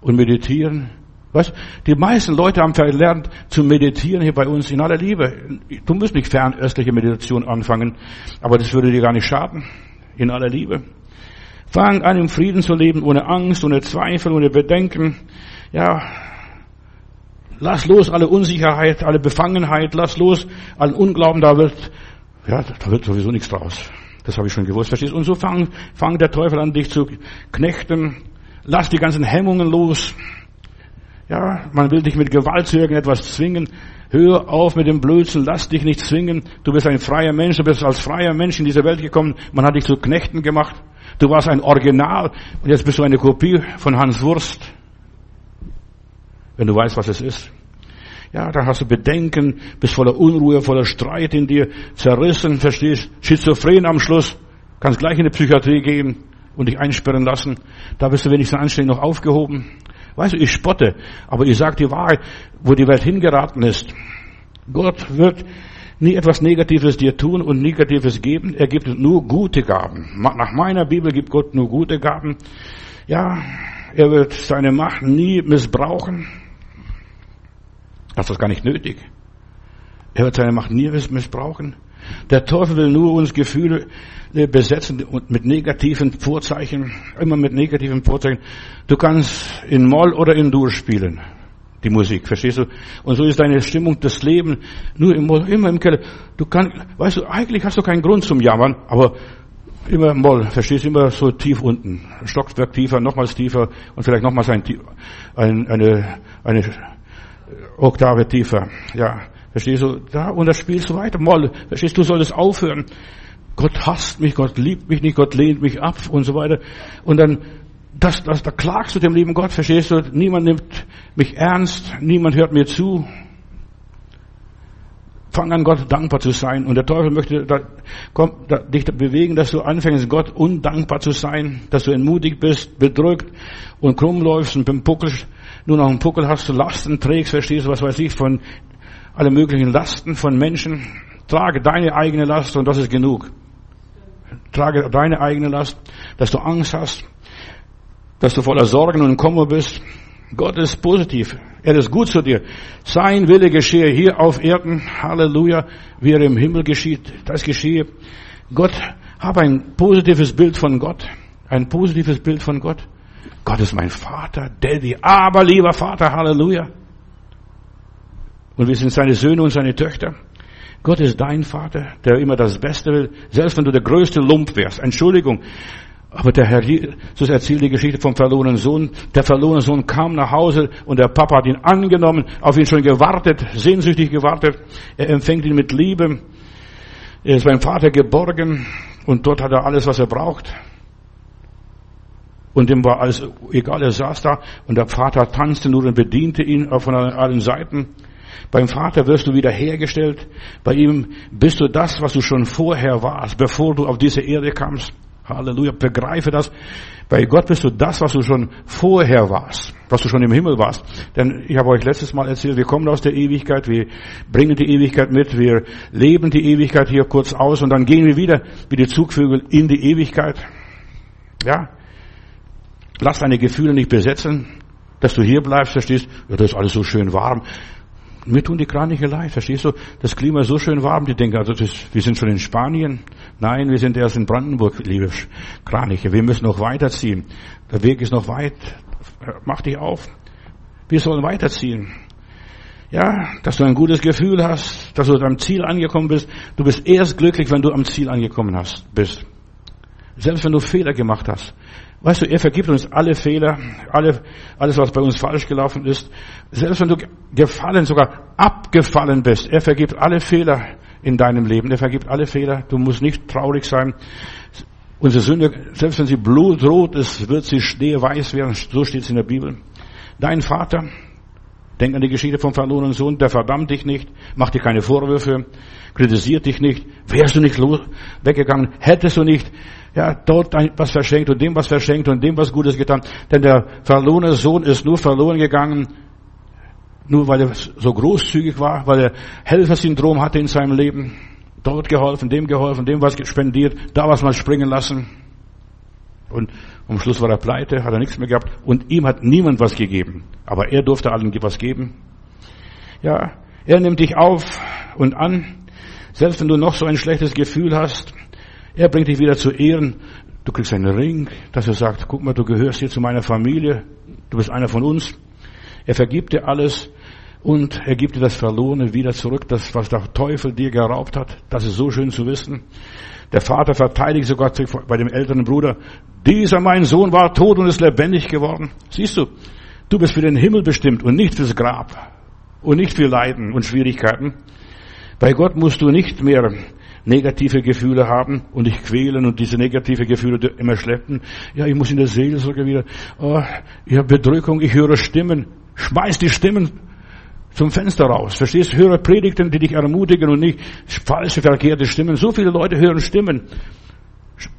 und meditieren. Weißt, die meisten Leute haben verlernt zu meditieren hier bei uns in aller Liebe. Du musst nicht fernöstliche Meditation anfangen, aber das würde dir gar nicht schaden. In aller Liebe. Fang an, im Frieden zu leben, ohne Angst, ohne Zweifel, ohne Bedenken. Ja, lass los alle Unsicherheit, alle Befangenheit, lass los allen Unglauben, da wird, ja, da wird sowieso nichts draus. Das habe ich schon gewusst, verstehst? Und so fang, fang der Teufel an, dich zu knechten. Lass die ganzen Hemmungen los. Ja, man will dich mit Gewalt zu irgendetwas zwingen. Hör auf mit dem Blödsinn, lass dich nicht zwingen. Du bist ein freier Mensch, du bist als freier Mensch in diese Welt gekommen. Man hat dich zu Knechten gemacht. Du warst ein Original und jetzt bist du eine Kopie von Hans Wurst. Wenn du weißt, was es ist. Ja, dann hast du Bedenken, bist voller Unruhe, voller Streit in dir, zerrissen, verstehst, schizophren am Schluss, kannst gleich in die Psychiatrie gehen und dich einsperren lassen. Da bist du wenigstens anständig noch aufgehoben. Weißt du, ich spotte, aber ich sage die Wahrheit, wo die Welt hingeraten ist. Gott wird nie etwas Negatives dir tun und Negatives geben. Er gibt nur gute Gaben. Nach meiner Bibel gibt Gott nur gute Gaben. Ja, er wird seine Macht nie missbrauchen. Das ist gar nicht nötig. Er wird seine Macht nie missbrauchen. Der Teufel will nur uns Gefühle äh, besetzen und mit negativen Vorzeichen, immer mit negativen Vorzeichen. Du kannst in Moll oder in Dur spielen die Musik, verstehst du? Und so ist deine Stimmung, das Leben, nur im, immer im Keller. Du kannst, weißt du, eigentlich hast du keinen Grund zum Jammern, aber immer Moll, verstehst du, immer so tief unten. Stockwerk tiefer, nochmals tiefer und vielleicht nochmals ein, ein, eine, eine Oktave tiefer. Ja, verstehst du, da, und das spielst du weiter, Moll. Verstehst du, du solltest aufhören. Gott hasst mich, Gott liebt mich nicht, Gott lehnt mich ab und so weiter. Und dann das, das, da klagst du dem lieben Gott, verstehst du? Niemand nimmt mich ernst, niemand hört mir zu. Fang an, Gott dankbar zu sein. Und der Teufel möchte da, komm, da, dich bewegen, dass du anfängst, Gott undankbar zu sein, dass du entmutigt bist, bedrückt und krumm läufst und beim Puckel, nur noch einen Puckel hast, Lasten trägst, verstehst du, was weiß ich, von alle möglichen Lasten von Menschen. Trage deine eigene Last und das ist genug. Trage deine eigene Last, dass du Angst hast, dass du voller Sorgen und Kummer bist. Gott ist positiv. Er ist gut zu dir. Sein Wille geschehe hier auf Erden. Halleluja. Wie er im Himmel geschieht. Das geschehe. Gott, habe ein positives Bild von Gott. Ein positives Bild von Gott. Gott ist mein Vater, Daddy, aber lieber Vater, Halleluja. Und wir sind seine Söhne und seine Töchter. Gott ist dein Vater, der immer das Beste will. Selbst wenn du der größte Lump wärst. Entschuldigung. Aber der Herr Jesus erzählt die Geschichte vom verlorenen Sohn. Der verlorene Sohn kam nach Hause und der Papa hat ihn angenommen, auf ihn schon gewartet, sehnsüchtig gewartet. Er empfängt ihn mit Liebe. Er ist beim Vater geborgen und dort hat er alles, was er braucht. Und dem war alles egal, er saß da und der Vater tanzte nur und bediente ihn von allen Seiten. Beim Vater wirst du wiederhergestellt. Bei ihm bist du das, was du schon vorher warst, bevor du auf diese Erde kamst. Halleluja, begreife das. Bei Gott bist du das, was du schon vorher warst, was du schon im Himmel warst. Denn ich habe euch letztes Mal erzählt, wir kommen aus der Ewigkeit, wir bringen die Ewigkeit mit, wir leben die Ewigkeit hier kurz aus und dann gehen wir wieder wie die Zugvögel in die Ewigkeit. Ja, lass deine Gefühle nicht besetzen, dass du hier bleibst, verstehst, ja, das ist alles so schön warm. Mir tun die Kraniche leid, verstehst du? Das Klima ist so schön warm, die denken, also das, wir sind schon in Spanien. Nein, wir sind erst in Brandenburg, liebe Kraniche. Wir müssen noch weiterziehen. Der Weg ist noch weit. Mach dich auf. Wir sollen weiterziehen. Ja, dass du ein gutes Gefühl hast, dass du am Ziel angekommen bist. Du bist erst glücklich, wenn du am Ziel angekommen hast, bist. Selbst wenn du Fehler gemacht hast. Weißt du, er vergibt uns alle Fehler, alle, alles, was bei uns falsch gelaufen ist. Selbst wenn du gefallen, sogar abgefallen bist, er vergibt alle Fehler in deinem Leben. Er vergibt alle Fehler. Du musst nicht traurig sein. Unsere Sünde, selbst wenn sie blutrot ist, wird sie schneeweiß werden. So steht es in der Bibel. Dein Vater, denk an die Geschichte vom verlorenen Sohn, der verdammt dich nicht, macht dir keine Vorwürfe, kritisiert dich nicht. Wärst du nicht weggegangen, hättest du nicht ja, dort was verschenkt und dem was verschenkt und dem was Gutes getan. Denn der verlorene Sohn ist nur verloren gegangen, nur weil er so großzügig war, weil er Helfersyndrom hatte in seinem Leben. dort geholfen, dem geholfen, dem was spendiert, da was mal springen lassen. Und am Schluss war er pleite, hat er nichts mehr gehabt und ihm hat niemand was gegeben. Aber er durfte allen was geben. Ja, er nimmt dich auf und an, selbst wenn du noch so ein schlechtes Gefühl hast. Er bringt dich wieder zu Ehren. Du kriegst einen Ring, dass er sagt, guck mal, du gehörst hier zu meiner Familie, du bist einer von uns. Er vergibt dir alles und er gibt dir das Verlorene wieder zurück, das, was der Teufel dir geraubt hat. Das ist so schön zu wissen. Der Vater verteidigt sogar bei dem älteren Bruder, dieser mein Sohn war tot und ist lebendig geworden. Siehst du, du bist für den Himmel bestimmt und nicht fürs Grab und nicht für Leiden und Schwierigkeiten. Bei Gott musst du nicht mehr negative Gefühle haben und dich quälen und diese negative Gefühle immer schleppen. Ja, ich muss in der Seelsorge wieder, oh, ich habe Bedrückung, ich höre Stimmen. Schmeiß die Stimmen zum Fenster raus. Verstehst? du? Höre Predigten, die dich ermutigen und nicht falsche, verkehrte Stimmen. So viele Leute hören Stimmen.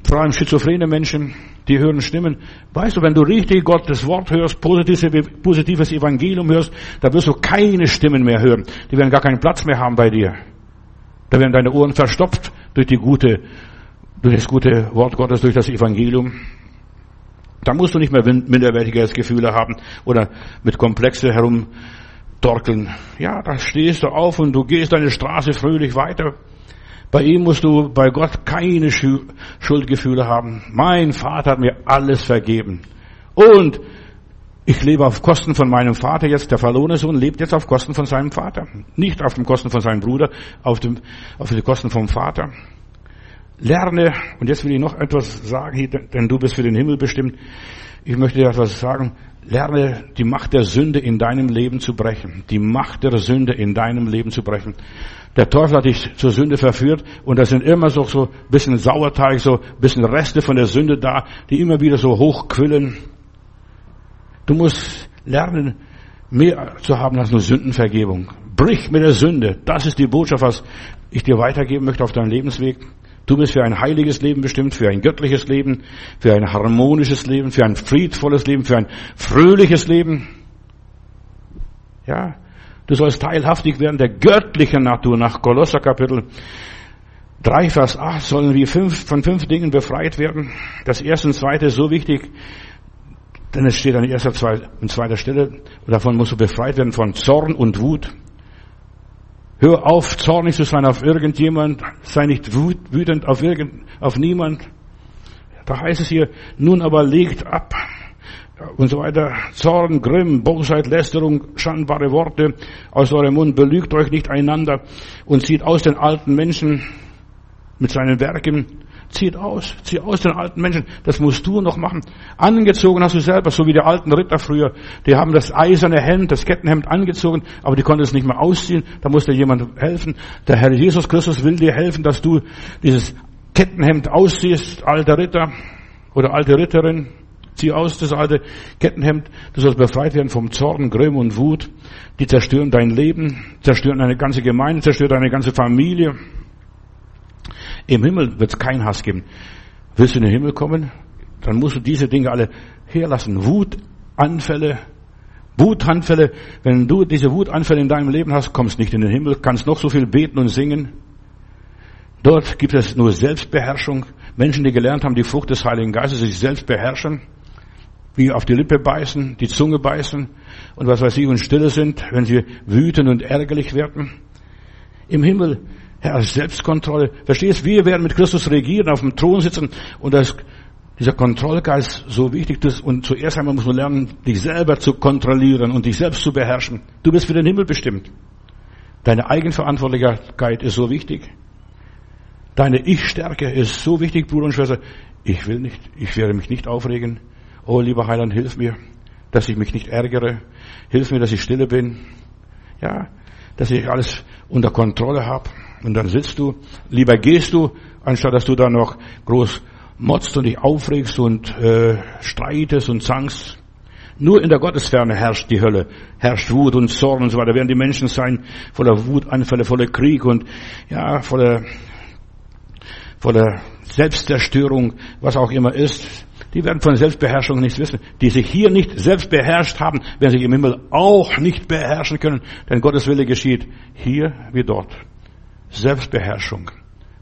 Vor allem schizophrene Menschen, die hören Stimmen. Weißt du, wenn du richtig Gottes Wort hörst, positives, positives Evangelium hörst, da wirst du keine Stimmen mehr hören. Die werden gar keinen Platz mehr haben bei dir. Da werden deine Ohren verstopft durch die gute, durch das gute Wort Gottes, durch das Evangelium. Da musst du nicht mehr minderwertige Gefühle haben oder mit Komplexe herumtorkeln. Ja, da stehst du auf und du gehst deine Straße fröhlich weiter. Bei ihm musst du bei Gott keine Schuldgefühle haben. Mein Vater hat mir alles vergeben. Und ich lebe auf Kosten von meinem Vater jetzt. Der verlorene Sohn lebt jetzt auf Kosten von seinem Vater. Nicht auf den Kosten von seinem Bruder, auf, dem, auf die Kosten vom Vater. Lerne, und jetzt will ich noch etwas sagen, denn du bist für den Himmel bestimmt. Ich möchte dir etwas sagen. Lerne die Macht der Sünde in deinem Leben zu brechen. Die Macht der Sünde in deinem Leben zu brechen. Der Teufel hat dich zur Sünde verführt und da sind immer so, so bisschen Sauerteig, so bisschen Reste von der Sünde da, die immer wieder so hochquillen. Du musst lernen, mehr zu haben als nur Sündenvergebung. Brich mit der Sünde. Das ist die Botschaft, was ich dir weitergeben möchte auf deinem Lebensweg. Du bist für ein heiliges Leben bestimmt, für ein göttliches Leben, für ein harmonisches Leben, für ein friedvolles Leben, für ein fröhliches Leben. Ja, Du sollst teilhaftig werden der göttlichen Natur. Nach Kolosser Kapitel 3, Vers 8 sollen wir fünf, von fünf Dingen befreit werden. Das erste und zweite ist so wichtig, denn es steht an erster und zweiter Stelle. Davon musst du befreit werden von Zorn und Wut. Hör auf, zornig zu sein auf irgendjemand. Sei nicht wütend auf irgend, auf niemand. Da heißt es hier, nun aber legt ab und so weiter. Zorn, Grimm, Bosheit, Lästerung, schandbare Worte aus eurem Mund. Belügt euch nicht einander und zieht aus den alten Menschen mit seinen Werken. Zieht aus, zieh aus den alten Menschen. Das musst du noch machen. Angezogen hast du selber, so wie die alten Ritter früher. Die haben das eiserne Hemd, das Kettenhemd angezogen, aber die konnten es nicht mehr ausziehen. Da musste jemand helfen. Der Herr Jesus Christus will dir helfen, dass du dieses Kettenhemd ausziehst, alter Ritter oder alte Ritterin. Zieh aus das alte Kettenhemd. Du sollst befreit werden vom Zorn, Grimm und Wut. Die zerstören dein Leben, zerstören eine ganze Gemeinde, zerstören deine ganze Familie. Im Himmel wird es keinen Hass geben. Willst du in den Himmel kommen? Dann musst du diese Dinge alle herlassen. Wutanfälle, Wutanfälle. Wenn du diese Wutanfälle in deinem Leben hast, kommst nicht in den Himmel, kannst noch so viel beten und singen. Dort gibt es nur Selbstbeherrschung. Menschen, die gelernt haben, die Frucht des Heiligen Geistes, sich selbst beherrschen wie auf die Lippe beißen, die Zunge beißen und was weiß ich und stille sind, wenn sie wütend und ärgerlich werden. Im Himmel herrscht Selbstkontrolle. Verstehst? Wir werden mit Christus regieren, auf dem Thron sitzen und das, dieser Kontrollgeist so wichtig ist und zuerst einmal muss man lernen, dich selber zu kontrollieren und dich selbst zu beherrschen. Du bist für den Himmel bestimmt. Deine Eigenverantwortlichkeit ist so wichtig. Deine Ich-Stärke ist so wichtig, Bruder und Schwester. Ich will nicht, ich werde mich nicht aufregen. Oh, lieber Heiland, hilf mir, dass ich mich nicht ärgere. Hilf mir, dass ich stille bin. Ja, dass ich alles unter Kontrolle habe. Und dann sitzt du, lieber gehst du, anstatt dass du da noch groß motzt und dich aufregst und äh, streitest und zankst. Nur in der Gottesferne herrscht die Hölle, herrscht Wut und Zorn und so weiter. Werden die Menschen sein voller Wutanfälle, voller Krieg und ja, voller, voller Selbstzerstörung, was auch immer ist. Die werden von Selbstbeherrschung nichts wissen. Die sich hier nicht selbst beherrscht haben, werden sich im Himmel auch nicht beherrschen können, denn Gottes Wille geschieht hier wie dort. Selbstbeherrschung.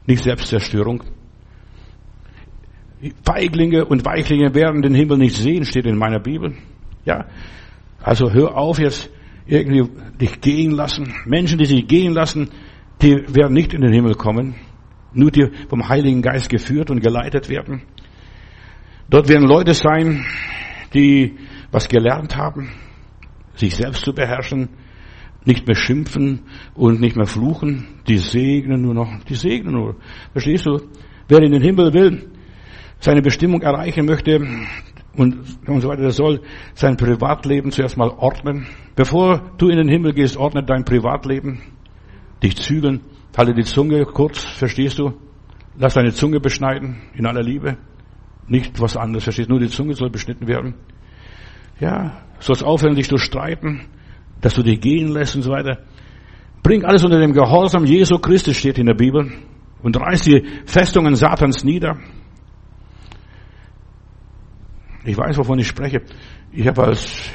nicht Selbstzerstörung. Feiglinge und Weichlinge werden den Himmel nicht sehen, steht in meiner Bibel. Ja. Also hör auf jetzt irgendwie dich gehen lassen. Menschen, die sich gehen lassen, die werden nicht in den Himmel kommen. Nur die vom Heiligen Geist geführt und geleitet werden. Dort werden Leute sein, die was gelernt haben, sich selbst zu beherrschen, nicht mehr schimpfen und nicht mehr fluchen. Die segnen nur noch, die segnen nur. Verstehst du? Wer in den Himmel will, seine Bestimmung erreichen möchte und, und so weiter, der soll sein Privatleben zuerst mal ordnen. Bevor du in den Himmel gehst, ordne dein Privatleben. Dich zügeln. Halte die Zunge kurz, verstehst du? Lass deine Zunge beschneiden, in aller Liebe. Nicht was anderes, verstehst du? Nur die Zunge soll beschnitten werden. Ja, sollst aufhören, dich zu streiten, dass du dich gehen lässt und so weiter. Bring alles unter dem Gehorsam Jesu Christus steht in der Bibel und reiß die Festungen Satans nieder. Ich weiß, wovon ich spreche. Ich habe als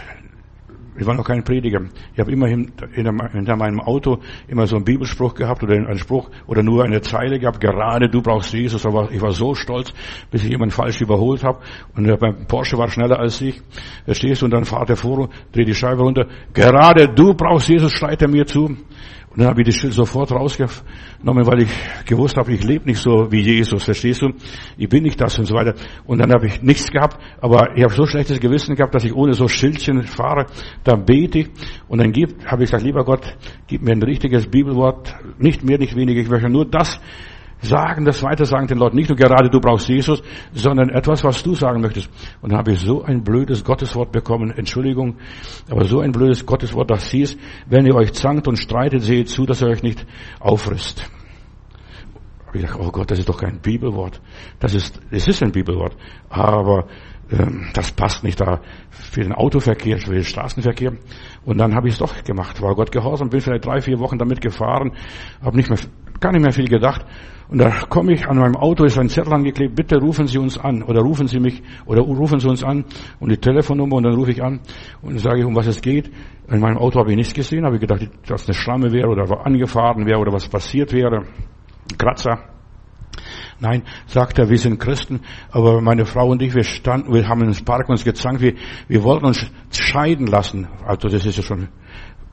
ich war noch kein Prediger. Ich habe immer hinter meinem Auto immer so einen Bibelspruch gehabt oder einen Spruch oder nur eine Zeile gehabt. Gerade du brauchst Jesus. Aber ich war so stolz, bis ich jemanden falsch überholt habe. Und beim Porsche war schneller als ich. Verstehst du? Und dann fahrt er vor, dreht die Scheibe runter. Gerade du brauchst Jesus, schreit er mir zu. Und dann habe ich das Schild sofort rausgenommen, weil ich gewusst habe, ich lebe nicht so wie Jesus, verstehst du? Ich bin nicht das und so weiter. Und dann habe ich nichts gehabt, aber ich habe so schlechtes Gewissen gehabt, dass ich ohne so Schildchen fahre. Dann bete ich und dann habe ich gesagt, lieber Gott, gib mir ein richtiges Bibelwort, nicht mehr, nicht weniger. Ich möchte nur das sagen, das weiter sagen den Leuten. Nicht nur gerade du brauchst Jesus, sondern etwas, was du sagen möchtest. Und dann habe ich so ein blödes Gotteswort bekommen. Entschuldigung, aber so ein blödes Gotteswort, das hieß, wenn ihr euch zankt und streitet, seht zu, dass ihr euch nicht auffrisst. Hab ich dachte, oh Gott, das ist doch kein Bibelwort. Das ist, es ist ein Bibelwort. Aber ähm, das passt nicht da für den Autoverkehr, für den Straßenverkehr. Und dann habe ich es doch gemacht, war Gott gehorsam, bin vielleicht drei, vier Wochen damit gefahren, habe nicht mehr, gar nicht mehr viel gedacht. Und da komme ich an meinem Auto, ist ein Zettel angeklebt, bitte rufen Sie uns an oder rufen Sie mich oder rufen Sie uns an und die Telefonnummer und dann rufe ich an und sage ich, um was es geht. In meinem Auto habe ich nichts gesehen, habe ich gedacht, dass eine Schramme wäre oder angefahren wäre oder was passiert wäre. Kratzer. Nein, sagt er, wir sind Christen, aber meine Frau und ich, wir standen, wir haben ins Park uns gezankt, wir, wir wollten uns scheiden lassen. Also das ist ja schon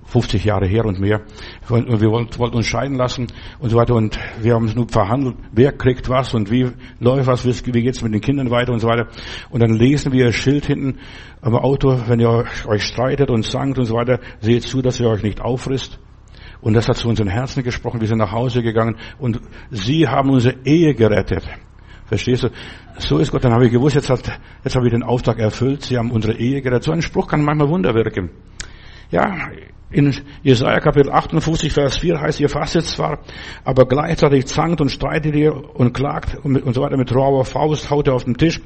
50 Jahre her und mehr. Und wir wollten uns scheiden lassen und so weiter. Und wir haben es nur verhandelt, wer kriegt was und wie läuft was, wie geht's mit den Kindern weiter und so weiter. Und dann lesen wir ein Schild hinten am Auto, wenn ihr euch streitet und sankt und so weiter, seht zu, dass ihr euch nicht auffrisst. Und das hat zu unseren Herzen gesprochen. Wir sind nach Hause gegangen und sie haben unsere Ehe gerettet. Verstehst du? So ist Gott. Dann habe ich gewusst, jetzt, hat, jetzt habe ich den Auftrag erfüllt. Sie haben unsere Ehe gerettet. So ein Spruch kann manchmal Wunder wirken. Ja, in Jesaja Kapitel 58, Vers 4 heißt, ihr fastet zwar, aber gleichzeitig zankt und streitet ihr und klagt und, so weiter mit rauer Faust, haut ihr auf den Tisch.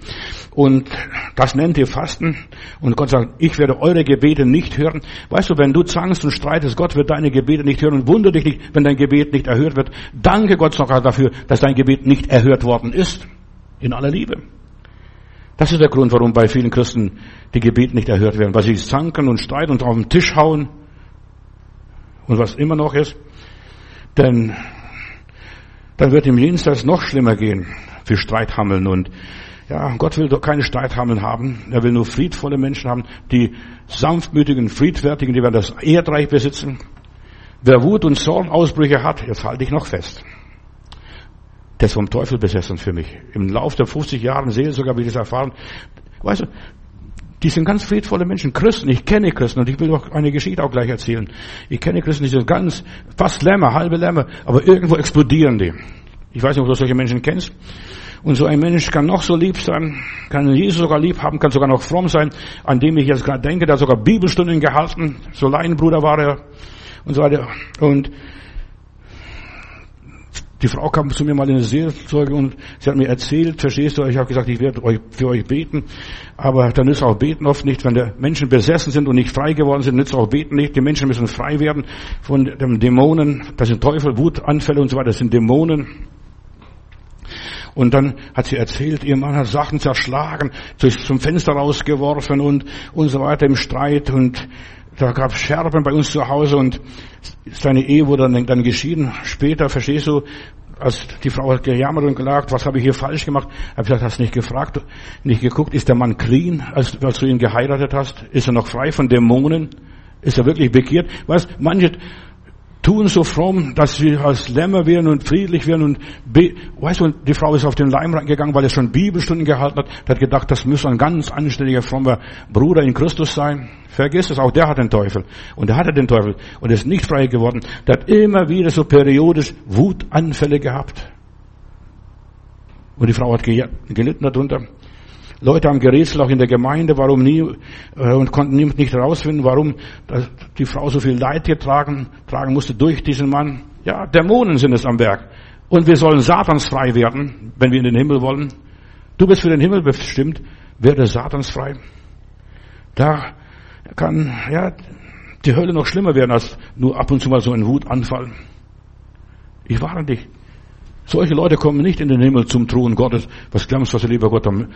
Und das nennt ihr Fasten. Und Gott sagt, ich werde eure Gebete nicht hören. Weißt du, wenn du zankst und streitest, Gott wird deine Gebete nicht hören. Und wundere dich nicht, wenn dein Gebet nicht erhört wird. Danke Gott sogar dafür, dass dein Gebet nicht erhört worden ist. In aller Liebe. Das ist der Grund, warum bei vielen Christen die Gebete nicht erhört werden, weil sie zanken und streiten und auf den Tisch hauen und was immer noch ist, denn dann wird im Jenseits noch schlimmer gehen für Streithammeln und ja, Gott will doch keine Streithammeln haben. Er will nur friedvolle Menschen haben, die sanftmütigen, friedfertigen, die werden das Erdreich besitzen. Wer Wut und Zornausbrüche hat, jetzt halte ich noch fest. Ist vom Teufel besessen für mich. Im Laufe der 50 Jahre Seelsorge habe ich das erfahren. Weißt du, die sind ganz friedvolle Menschen, Christen. Ich kenne Christen und ich will auch eine Geschichte auch gleich erzählen. Ich kenne Christen, die sind ganz, fast Lämmer, halbe Lämmer, aber irgendwo explodieren die. Ich weiß nicht, ob du solche Menschen kennst. Und so ein Mensch kann noch so lieb sein, kann Jesus sogar lieb haben, kann sogar noch fromm sein, an dem ich jetzt gerade denke, der hat sogar Bibelstunden gehalten, so Laienbruder war er und so weiter. Und die Frau kam zu mir mal in eine Seelsorge und sie hat mir erzählt, verstehst du, ich habe gesagt, ich werde euch, für euch beten, aber dann nützt auch beten oft nicht, wenn der Menschen besessen sind und nicht frei geworden sind, nützt auch beten nicht. Die Menschen müssen frei werden von dem Dämonen, das sind Teufel, Wutanfälle und so weiter, das sind Dämonen. Und dann hat sie erzählt, ihr Mann hat Sachen zerschlagen, zum Fenster rausgeworfen und, und so weiter im Streit und da gab Scherben bei uns zu Hause und seine Ehe wurde dann, dann geschieden. Später, verstehst du, als die Frau hat gejammert und gelagt, was habe ich hier falsch gemacht? Ich gesagt, hast nicht gefragt, nicht geguckt, ist der Mann clean, als, als du ihn geheiratet hast? Ist er noch frei von Dämonen? Ist er wirklich bekehrt? Weißt, manche tun so fromm, dass sie als Lämmer werden und friedlich werden und be weißt du, die Frau ist auf den Leim gegangen, weil er schon Bibelstunden gehalten hat, hat gedacht, das muss ein ganz anständiger, frommer Bruder in Christus sein. Vergiss es, auch der hat den Teufel. Und er hatte den Teufel und ist nicht frei geworden. Der hat immer wieder so periodisch Wutanfälle gehabt. Und die Frau hat gelitten darunter. Leute haben gerätselt, auch in der Gemeinde, warum nie, äh, und konnten nicht herausfinden, warum die Frau so viel Leid getragen, tragen musste durch diesen Mann. Ja, Dämonen sind es am Werk. Und wir sollen satansfrei werden, wenn wir in den Himmel wollen. Du bist für den Himmel bestimmt, werde satansfrei. Da kann, ja, die Hölle noch schlimmer werden als nur ab und zu mal so ein Wutanfall. Ich warne dich. Solche Leute kommen nicht in den Himmel zum Thron Gottes. Was glaubst du, was der liebe Gott am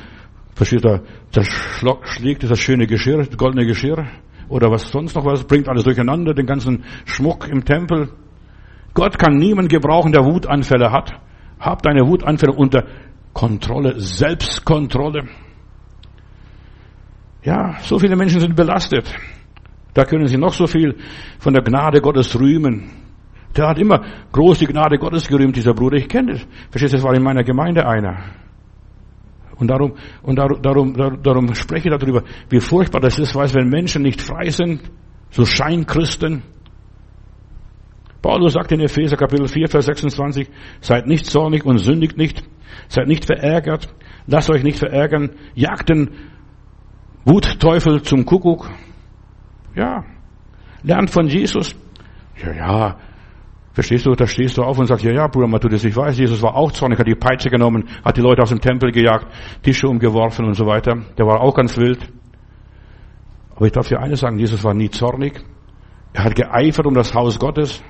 Versteht er, zerschlägt das schöne Geschirr, das goldene Geschirr oder was sonst noch was, bringt alles durcheinander, den ganzen Schmuck im Tempel. Gott kann niemand gebrauchen, der Wutanfälle hat. Hab deine Wutanfälle unter Kontrolle, Selbstkontrolle. Ja, so viele Menschen sind belastet. Da können sie noch so viel von der Gnade Gottes rühmen. Der hat immer groß die Gnade Gottes gerühmt, dieser Bruder. Ich kenne das. Verstehst du, das war in meiner Gemeinde einer. Und darum, und darum, darum, darum spreche ich darüber, wie furchtbar das ist, weil wenn Menschen nicht frei sind, so Scheinchristen. Paulus sagt in Epheser Kapitel 4, Vers 26, seid nicht zornig und sündigt nicht, seid nicht verärgert, lasst euch nicht verärgern, jagt den Wutteufel zum Kuckuck. Ja, lernt von Jesus. Ja, ja, Verstehst du? Da stehst du auf und sagst, ja, ja, Bruder Matthäus, ich weiß, Jesus war auch zornig, hat die Peitsche genommen, hat die Leute aus dem Tempel gejagt, Tische umgeworfen und so weiter. Der war auch ganz wild. Aber ich darf dir eines sagen, Jesus war nie zornig. Er hat geeifert um das Haus Gottes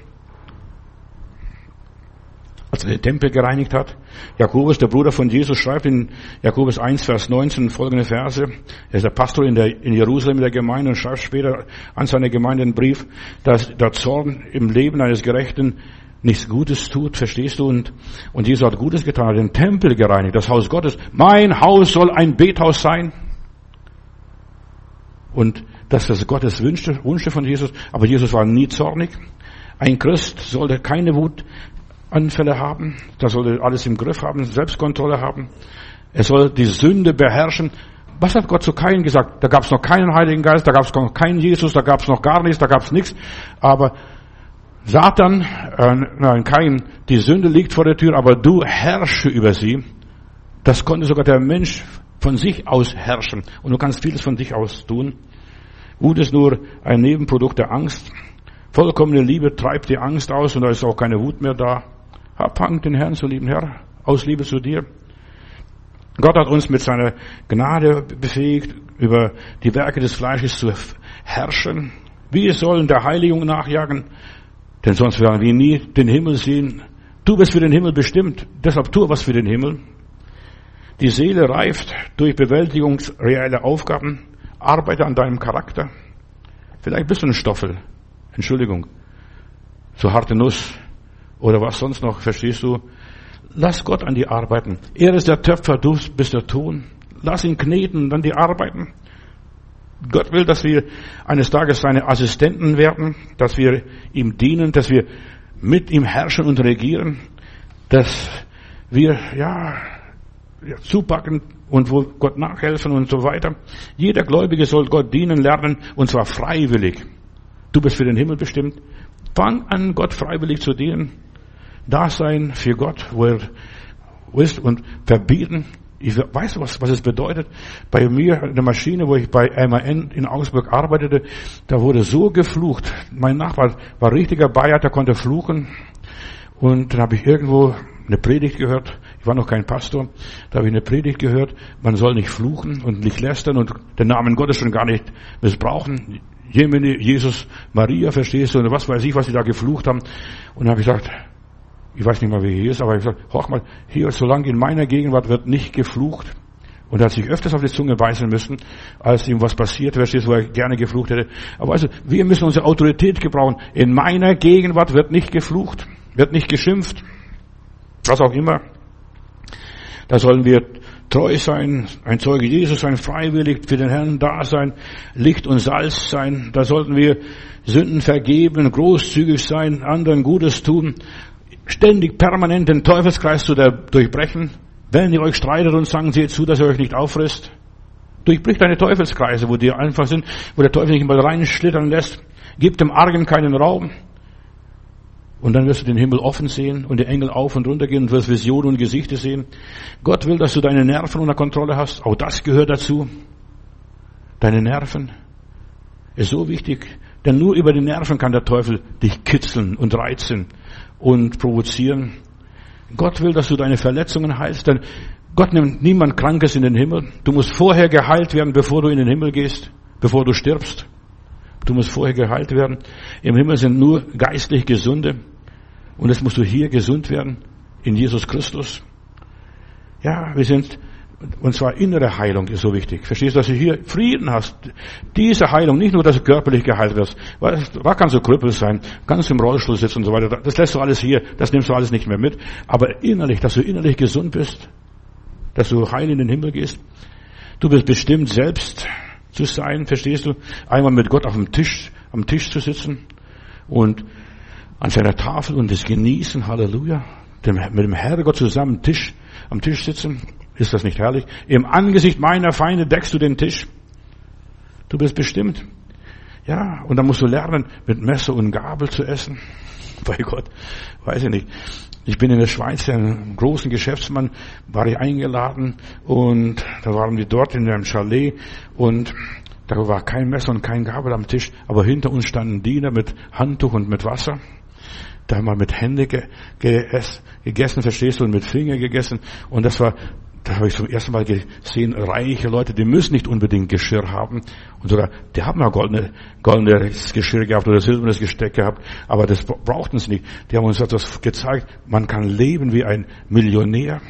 als er den Tempel gereinigt hat. Jakobus, der Bruder von Jesus, schreibt in Jakobus 1, Vers 19 folgende Verse. Er ist der Pastor in, der, in Jerusalem in der Gemeinde und schreibt später an seine Gemeinde einen Brief, dass der Zorn im Leben eines Gerechten nichts Gutes tut, verstehst du? Und, und Jesus hat Gutes getan, hat den Tempel gereinigt, das Haus Gottes. Mein Haus soll ein Bethaus sein. Und das ist Gottes Wünsche, Wünsche von Jesus. Aber Jesus war nie zornig. Ein Christ sollte keine Wut Anfälle haben, da soll alles im Griff haben, Selbstkontrolle haben. Er soll die Sünde beherrschen. Was hat Gott zu Kain gesagt? Da gab es noch keinen Heiligen Geist, da gab es noch keinen Jesus, da gab es noch gar nichts, da gab es nichts. Aber Satan, äh, nein, Kain, die Sünde liegt vor der Tür, aber du herrsche über sie. Das konnte sogar der Mensch von sich aus herrschen. Und du kannst vieles von sich aus tun. Wut ist nur ein Nebenprodukt der Angst. Vollkommene Liebe treibt die Angst aus und da ist auch keine Wut mehr da. Hang den Herrn zu lieben, Herr, aus Liebe zu dir. Gott hat uns mit seiner Gnade befähigt, über die Werke des Fleisches zu herrschen. Wir sollen der Heiligung nachjagen, denn sonst werden wir nie den Himmel sehen. Du bist für den Himmel bestimmt, deshalb tu was für den Himmel. Die Seele reift durch Bewältigung reeller Aufgaben. Arbeite an deinem Charakter. Vielleicht bist du ein Stoffel. Entschuldigung. So harte Nuss oder was sonst noch, verstehst du? Lass Gott an die arbeiten. Er ist der Töpfer, du bist der Ton. Lass ihn kneten, dann die arbeiten. Gott will, dass wir eines Tages seine Assistenten werden, dass wir ihm dienen, dass wir mit ihm herrschen und regieren, dass wir, ja, zupacken und wo Gott nachhelfen und so weiter. Jeder Gläubige soll Gott dienen lernen und zwar freiwillig. Du bist für den Himmel bestimmt. Fang an, Gott freiwillig zu dienen. Dasein für Gott, wo er ist und verbieten. Ich weiß, was, was es bedeutet. Bei mir in der Maschine, wo ich bei MAN in Augsburg arbeitete, da wurde so geflucht. Mein Nachbar war richtiger Bayer, der konnte fluchen. Und dann habe ich irgendwo eine Predigt gehört. Ich war noch kein Pastor. Da habe ich eine Predigt gehört. Man soll nicht fluchen und nicht lästern und den Namen Gottes schon gar nicht missbrauchen. Jemine, Jesus, Maria, verstehst du, und was weiß ich, was sie da geflucht haben. Und dann habe ich gesagt, ich weiß nicht mal, wie hier ist, aber ich gesagt, hoch mal, hier, solange in meiner Gegenwart wird nicht geflucht. Und er hat sich öfters auf die Zunge beißen müssen, als ihm was passiert, du, wo er gerne geflucht hätte. Aber also, wir müssen unsere Autorität gebrauchen. In meiner Gegenwart wird nicht geflucht, wird nicht geschimpft. was auch immer. Da sollen wir treu sein, ein Zeuge Jesus sein, freiwillig für den Herrn da sein, Licht und Salz sein. Da sollten wir Sünden vergeben, großzügig sein, anderen Gutes tun, ständig permanent den Teufelskreis zu durchbrechen. Wenn ihr euch streitet und sagen, seht zu, dass ihr euch nicht auffrisst. Durchbricht deine Teufelskreise, wo die einfach sind, wo der Teufel nicht mal reinschlittern lässt. Gib dem Argen keinen Raum. Und dann wirst du den Himmel offen sehen und die Engel auf und runter gehen und wirst Visionen und Gesichter sehen. Gott will, dass du deine Nerven unter Kontrolle hast. Auch das gehört dazu. Deine Nerven ist so wichtig, denn nur über die Nerven kann der Teufel dich kitzeln und reizen und provozieren. Gott will, dass du deine Verletzungen heilst, denn Gott nimmt niemand Krankes in den Himmel. Du musst vorher geheilt werden, bevor du in den Himmel gehst, bevor du stirbst. Du musst vorher geheilt werden. Im Himmel sind nur geistlich Gesunde. Und jetzt musst du hier gesund werden in Jesus Christus. Ja, wir sind, und zwar innere Heilung ist so wichtig. Verstehst du, dass du hier Frieden hast? Diese Heilung, nicht nur, dass du körperlich geheilt wirst. Da kannst du Krüppel sein, kannst im Rollstuhl sitzen und so weiter. Das lässt du alles hier, das nimmst du alles nicht mehr mit. Aber innerlich, dass du innerlich gesund bist, dass du heil in den Himmel gehst. Du bist bestimmt selbst zu sein, verstehst du? Einmal mit Gott auf dem Tisch, am Tisch zu sitzen und an seiner Tafel und das Genießen, Halleluja, mit dem Herrgott zusammen Tisch, am Tisch sitzen. Ist das nicht herrlich? Im Angesicht meiner Feinde deckst du den Tisch. Du bist bestimmt. Ja, und dann musst du lernen, mit Messer und Gabel zu essen. Bei Gott, weiß ich nicht. Ich bin in der Schweiz, einen großen Geschäftsmann, war ich eingeladen und da waren wir dort in einem Chalet und da war kein Messer und kein Gabel am Tisch, aber hinter uns standen Diener mit Handtuch und mit Wasser da haben wir mit Hände ge gegessen, verstehst du, und mit Finger gegessen. Und das war, da habe ich zum ersten Mal gesehen, reiche Leute, die müssen nicht unbedingt Geschirr haben. Und sogar, die haben ja goldene, goldenes Geschirr gehabt oder silbernes Gesteck gehabt, aber das brauchten sie nicht. Die haben uns etwas gezeigt, man kann leben wie ein Millionär.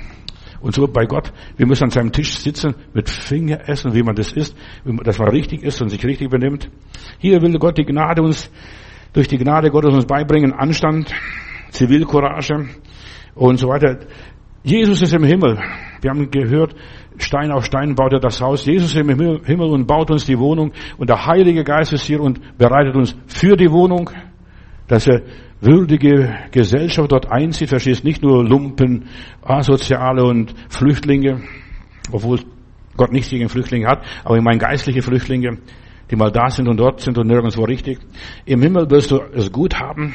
Und so bei Gott, wir müssen an seinem Tisch sitzen, mit Finger essen, wie man das isst, dass man richtig ist und sich richtig benimmt. Hier will Gott die Gnade uns durch die Gnade Gottes uns beibringen, Anstand, Zivilcourage und so weiter. Jesus ist im Himmel. Wir haben gehört, Stein auf Stein baut er das Haus. Jesus ist im Himmel und baut uns die Wohnung. Und der Heilige Geist ist hier und bereitet uns für die Wohnung, dass er würdige Gesellschaft dort einzieht. Verstehst nicht nur Lumpen, Asoziale und Flüchtlinge, obwohl Gott nichts gegen Flüchtlinge hat, aber ich meine geistliche Flüchtlinge die mal da sind und dort sind und nirgendwo richtig. Im Himmel wirst du es gut haben.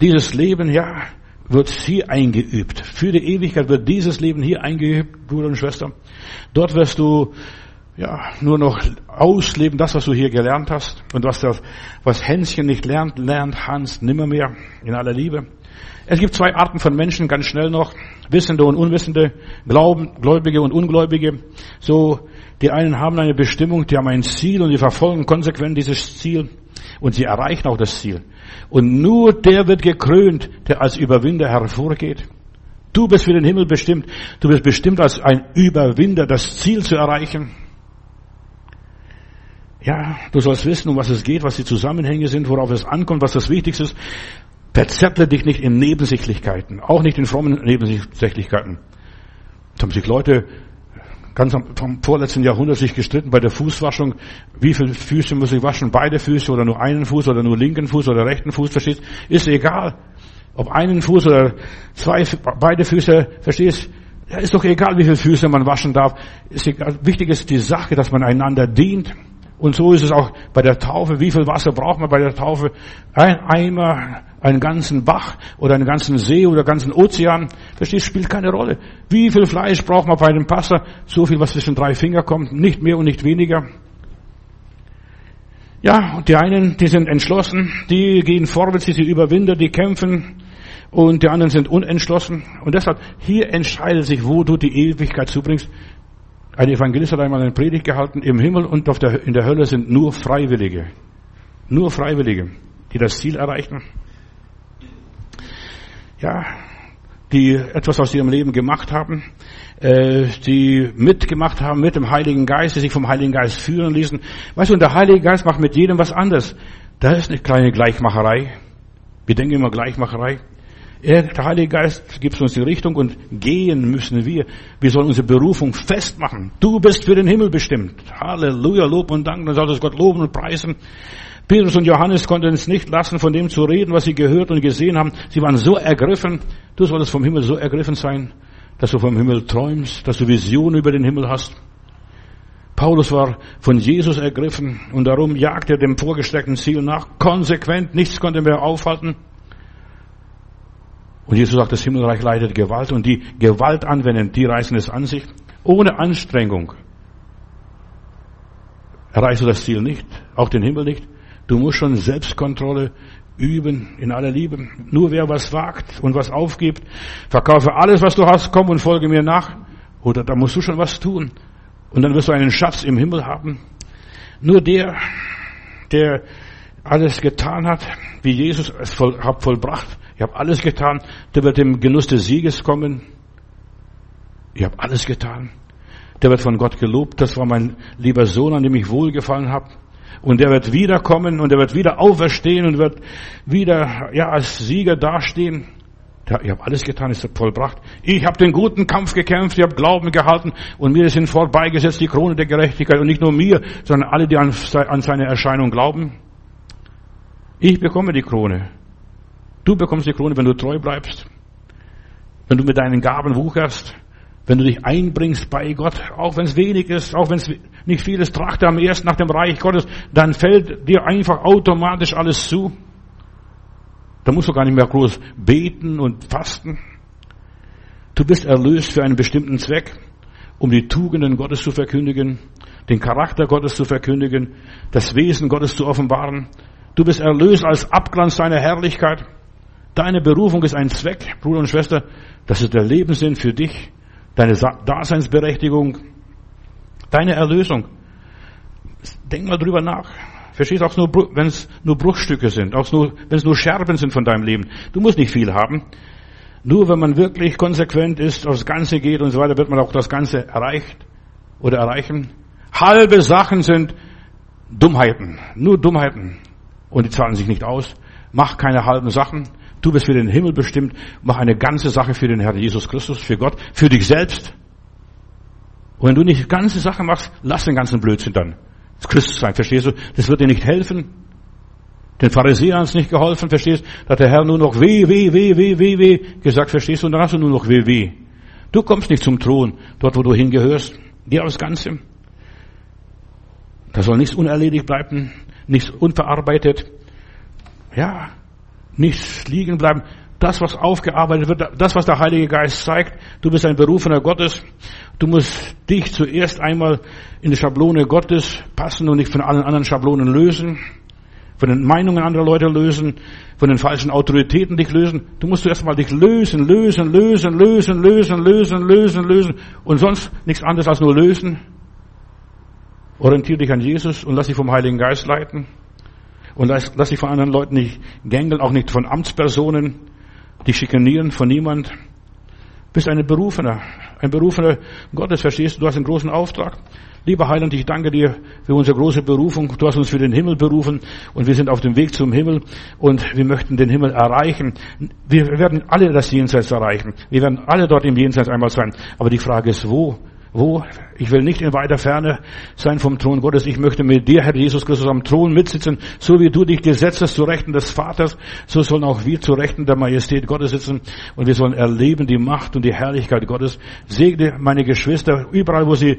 Dieses Leben, ja, wird hier eingeübt. Für die Ewigkeit wird dieses Leben hier eingeübt, Bruder und Schwester. Dort wirst du ja, nur noch ausleben, das, was du hier gelernt hast. Und was das, was Hänschen nicht lernt, lernt Hans nimmermehr in aller Liebe. Es gibt zwei Arten von Menschen, ganz schnell noch. Wissende und Unwissende, Glauben, Gläubige und Ungläubige. So, die einen haben eine Bestimmung, die haben ein Ziel und die verfolgen konsequent dieses Ziel. Und sie erreichen auch das Ziel. Und nur der wird gekrönt, der als Überwinder hervorgeht. Du bist für den Himmel bestimmt. Du bist bestimmt als ein Überwinder, das Ziel zu erreichen. Ja, du sollst wissen, um was es geht, was die Zusammenhänge sind, worauf es ankommt, was das Wichtigste ist. Verzettle dich nicht in Nebensächlichkeiten, auch nicht in frommen Nebensächlichkeiten. Da haben sich Leute ganz vom vorletzten Jahrhundert sich gestritten bei der Fußwaschung. Wie viele Füße muss ich waschen? Beide Füße oder nur einen Fuß oder nur linken Fuß oder rechten Fuß, verstehst? Ist egal. Ob einen Fuß oder zwei, beide Füße, verstehst? Ja, ist doch egal, wie viele Füße man waschen darf. Ist egal. Wichtig ist die Sache, dass man einander dient. Und so ist es auch bei der Taufe. Wie viel Wasser braucht man bei der Taufe? Ein Eimer, einen ganzen Bach oder einen ganzen See oder einen ganzen Ozean. Verstehst, spielt keine Rolle. Wie viel Fleisch braucht man bei dem Passer? So viel, was zwischen drei Finger kommt. Nicht mehr und nicht weniger. Ja, und die einen, die sind entschlossen, die gehen vorwärts, die sind Überwinder, die kämpfen. Und die anderen sind unentschlossen. Und deshalb, hier entscheidet sich, wo du die Ewigkeit zubringst. Ein Evangelist hat einmal eine Predigt gehalten, im Himmel und der, in der Hölle sind nur Freiwillige. Nur Freiwillige, die das Ziel erreichen. Ja, die etwas aus ihrem Leben gemacht haben, äh, die mitgemacht haben mit dem Heiligen Geist, die sich vom Heiligen Geist führen ließen. Weißt du, und der Heilige Geist macht mit jedem was anderes. Da ist eine kleine Gleichmacherei. Wir denken immer Gleichmacherei. Er, der Heilige Geist gibt uns die Richtung und gehen müssen wir. Wir sollen unsere Berufung festmachen. Du bist für den Himmel bestimmt. Halleluja, Lob und Dank. Dann soll das Gott loben und preisen. Petrus und Johannes konnten es nicht lassen, von dem zu reden, was sie gehört und gesehen haben. Sie waren so ergriffen. Du solltest vom Himmel so ergriffen sein, dass du vom Himmel träumst, dass du Visionen über den Himmel hast. Paulus war von Jesus ergriffen und darum jagt er dem vorgestreckten Ziel nach, konsequent, nichts konnte mehr aufhalten. Und Jesus sagt, das Himmelreich leidet Gewalt und die Gewalt anwenden, die reißen es an sich, ohne Anstrengung. Erreichst du das Ziel nicht, auch den Himmel nicht. Du musst schon Selbstkontrolle üben in aller Liebe. Nur wer was wagt und was aufgibt, verkaufe alles, was du hast, komm und folge mir nach. Oder da musst du schon was tun. Und dann wirst du einen Schatz im Himmel haben. Nur der, der alles getan hat, wie Jesus es voll, hat vollbracht, ich habe alles getan, der wird im Genuss des Sieges kommen. Ich habe alles getan. Der wird von Gott gelobt. Das war mein lieber Sohn, an dem ich wohlgefallen habe. Und der wird wiederkommen und er wird wieder auferstehen und wird wieder ja als Sieger dastehen. Ich habe alles getan, ist vollbracht. Ich habe den guten Kampf gekämpft, ich habe Glauben gehalten und mir ist vorbeigesetzt die Krone der Gerechtigkeit. Und nicht nur mir, sondern alle, die an seine Erscheinung glauben. Ich bekomme die Krone. Du bekommst die Krone, wenn du treu bleibst. Wenn du mit deinen Gaben wucherst. Wenn du dich einbringst bei Gott, auch wenn es wenig ist, auch wenn es nicht viel ist, trachte am ersten nach dem Reich Gottes, dann fällt dir einfach automatisch alles zu. Da musst du gar nicht mehr groß beten und fasten. Du bist erlöst für einen bestimmten Zweck, um die Tugenden Gottes zu verkündigen, den Charakter Gottes zu verkündigen, das Wesen Gottes zu offenbaren. Du bist erlöst als Abglanz seiner Herrlichkeit. Deine Berufung ist ein Zweck, Bruder und Schwester. Das ist der Lebenssinn für dich, deine Daseinsberechtigung, deine Erlösung. Denk mal drüber nach. Verstehst auch nur, wenn es nur Bruchstücke sind, auch nur, wenn es nur Scherben sind von deinem Leben. Du musst nicht viel haben. Nur wenn man wirklich konsequent ist, aufs Ganze geht und so weiter, wird man auch das Ganze erreicht oder erreichen. Halbe Sachen sind Dummheiten, nur Dummheiten. Und die zahlen sich nicht aus. Mach keine halben Sachen. Du bist für den Himmel bestimmt. Mach eine ganze Sache für den Herrn Jesus Christus, für Gott, für dich selbst. Und wenn du nicht ganze Sache machst, lass den ganzen Blödsinn dann. Christ sein, verstehst du? Das wird dir nicht helfen. Den Pharisäern hat es nicht geholfen, verstehst du? Da hat der Herr nur noch weh, weh, weh, weh, weh, weh gesagt, verstehst du? Und dann hast du nur noch weh, weh. Du kommst nicht zum Thron, dort wo du hingehörst. Geh aufs Ganze. Da soll nichts unerledigt bleiben, nichts unverarbeitet. Ja, nichts liegen bleiben das, was aufgearbeitet wird, das, was der Heilige Geist zeigt, du bist ein Berufener Gottes, du musst dich zuerst einmal in die Schablone Gottes passen und nicht von allen anderen Schablonen lösen, von den Meinungen anderer Leute lösen, von den falschen Autoritäten dich lösen. Du musst zuerst mal dich lösen, lösen, lösen, lösen, lösen, lösen, lösen, lösen und sonst nichts anderes als nur lösen. Orientiere dich an Jesus und lass dich vom Heiligen Geist leiten. Und lass, lass dich von anderen Leuten nicht gängeln, auch nicht von Amtspersonen dich schikanieren von niemand. Bist ein Berufener, ein Berufener Gottes, verstehst du? Du hast einen großen Auftrag. Lieber Heiland, ich danke dir für unsere große Berufung. Du hast uns für den Himmel berufen und wir sind auf dem Weg zum Himmel und wir möchten den Himmel erreichen. Wir werden alle das Jenseits erreichen. Wir werden alle dort im Jenseits einmal sein. Aber die Frage ist, wo? Wo? Ich will nicht in weiter Ferne sein vom Thron Gottes. Ich möchte mit dir, Herr Jesus Christus, am Thron mitsitzen. So wie du dich gesetzt hast zu Rechten des Vaters, so sollen auch wir zu Rechten der Majestät Gottes sitzen. Und wir sollen erleben die Macht und die Herrlichkeit Gottes. Segne meine Geschwister überall, wo sie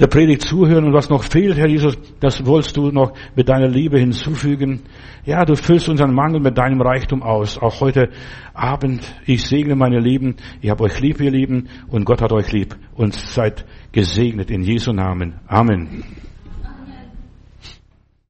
der Predigt zuhören und was noch fehlt, Herr Jesus, das wolltest du noch mit deiner Liebe hinzufügen. Ja, du füllst unseren Mangel mit deinem Reichtum aus. Auch heute Abend, ich segne meine Lieben. Ich habe euch lieb, ihr Lieben, und Gott hat euch lieb. Und seid gesegnet in Jesu Namen. Amen.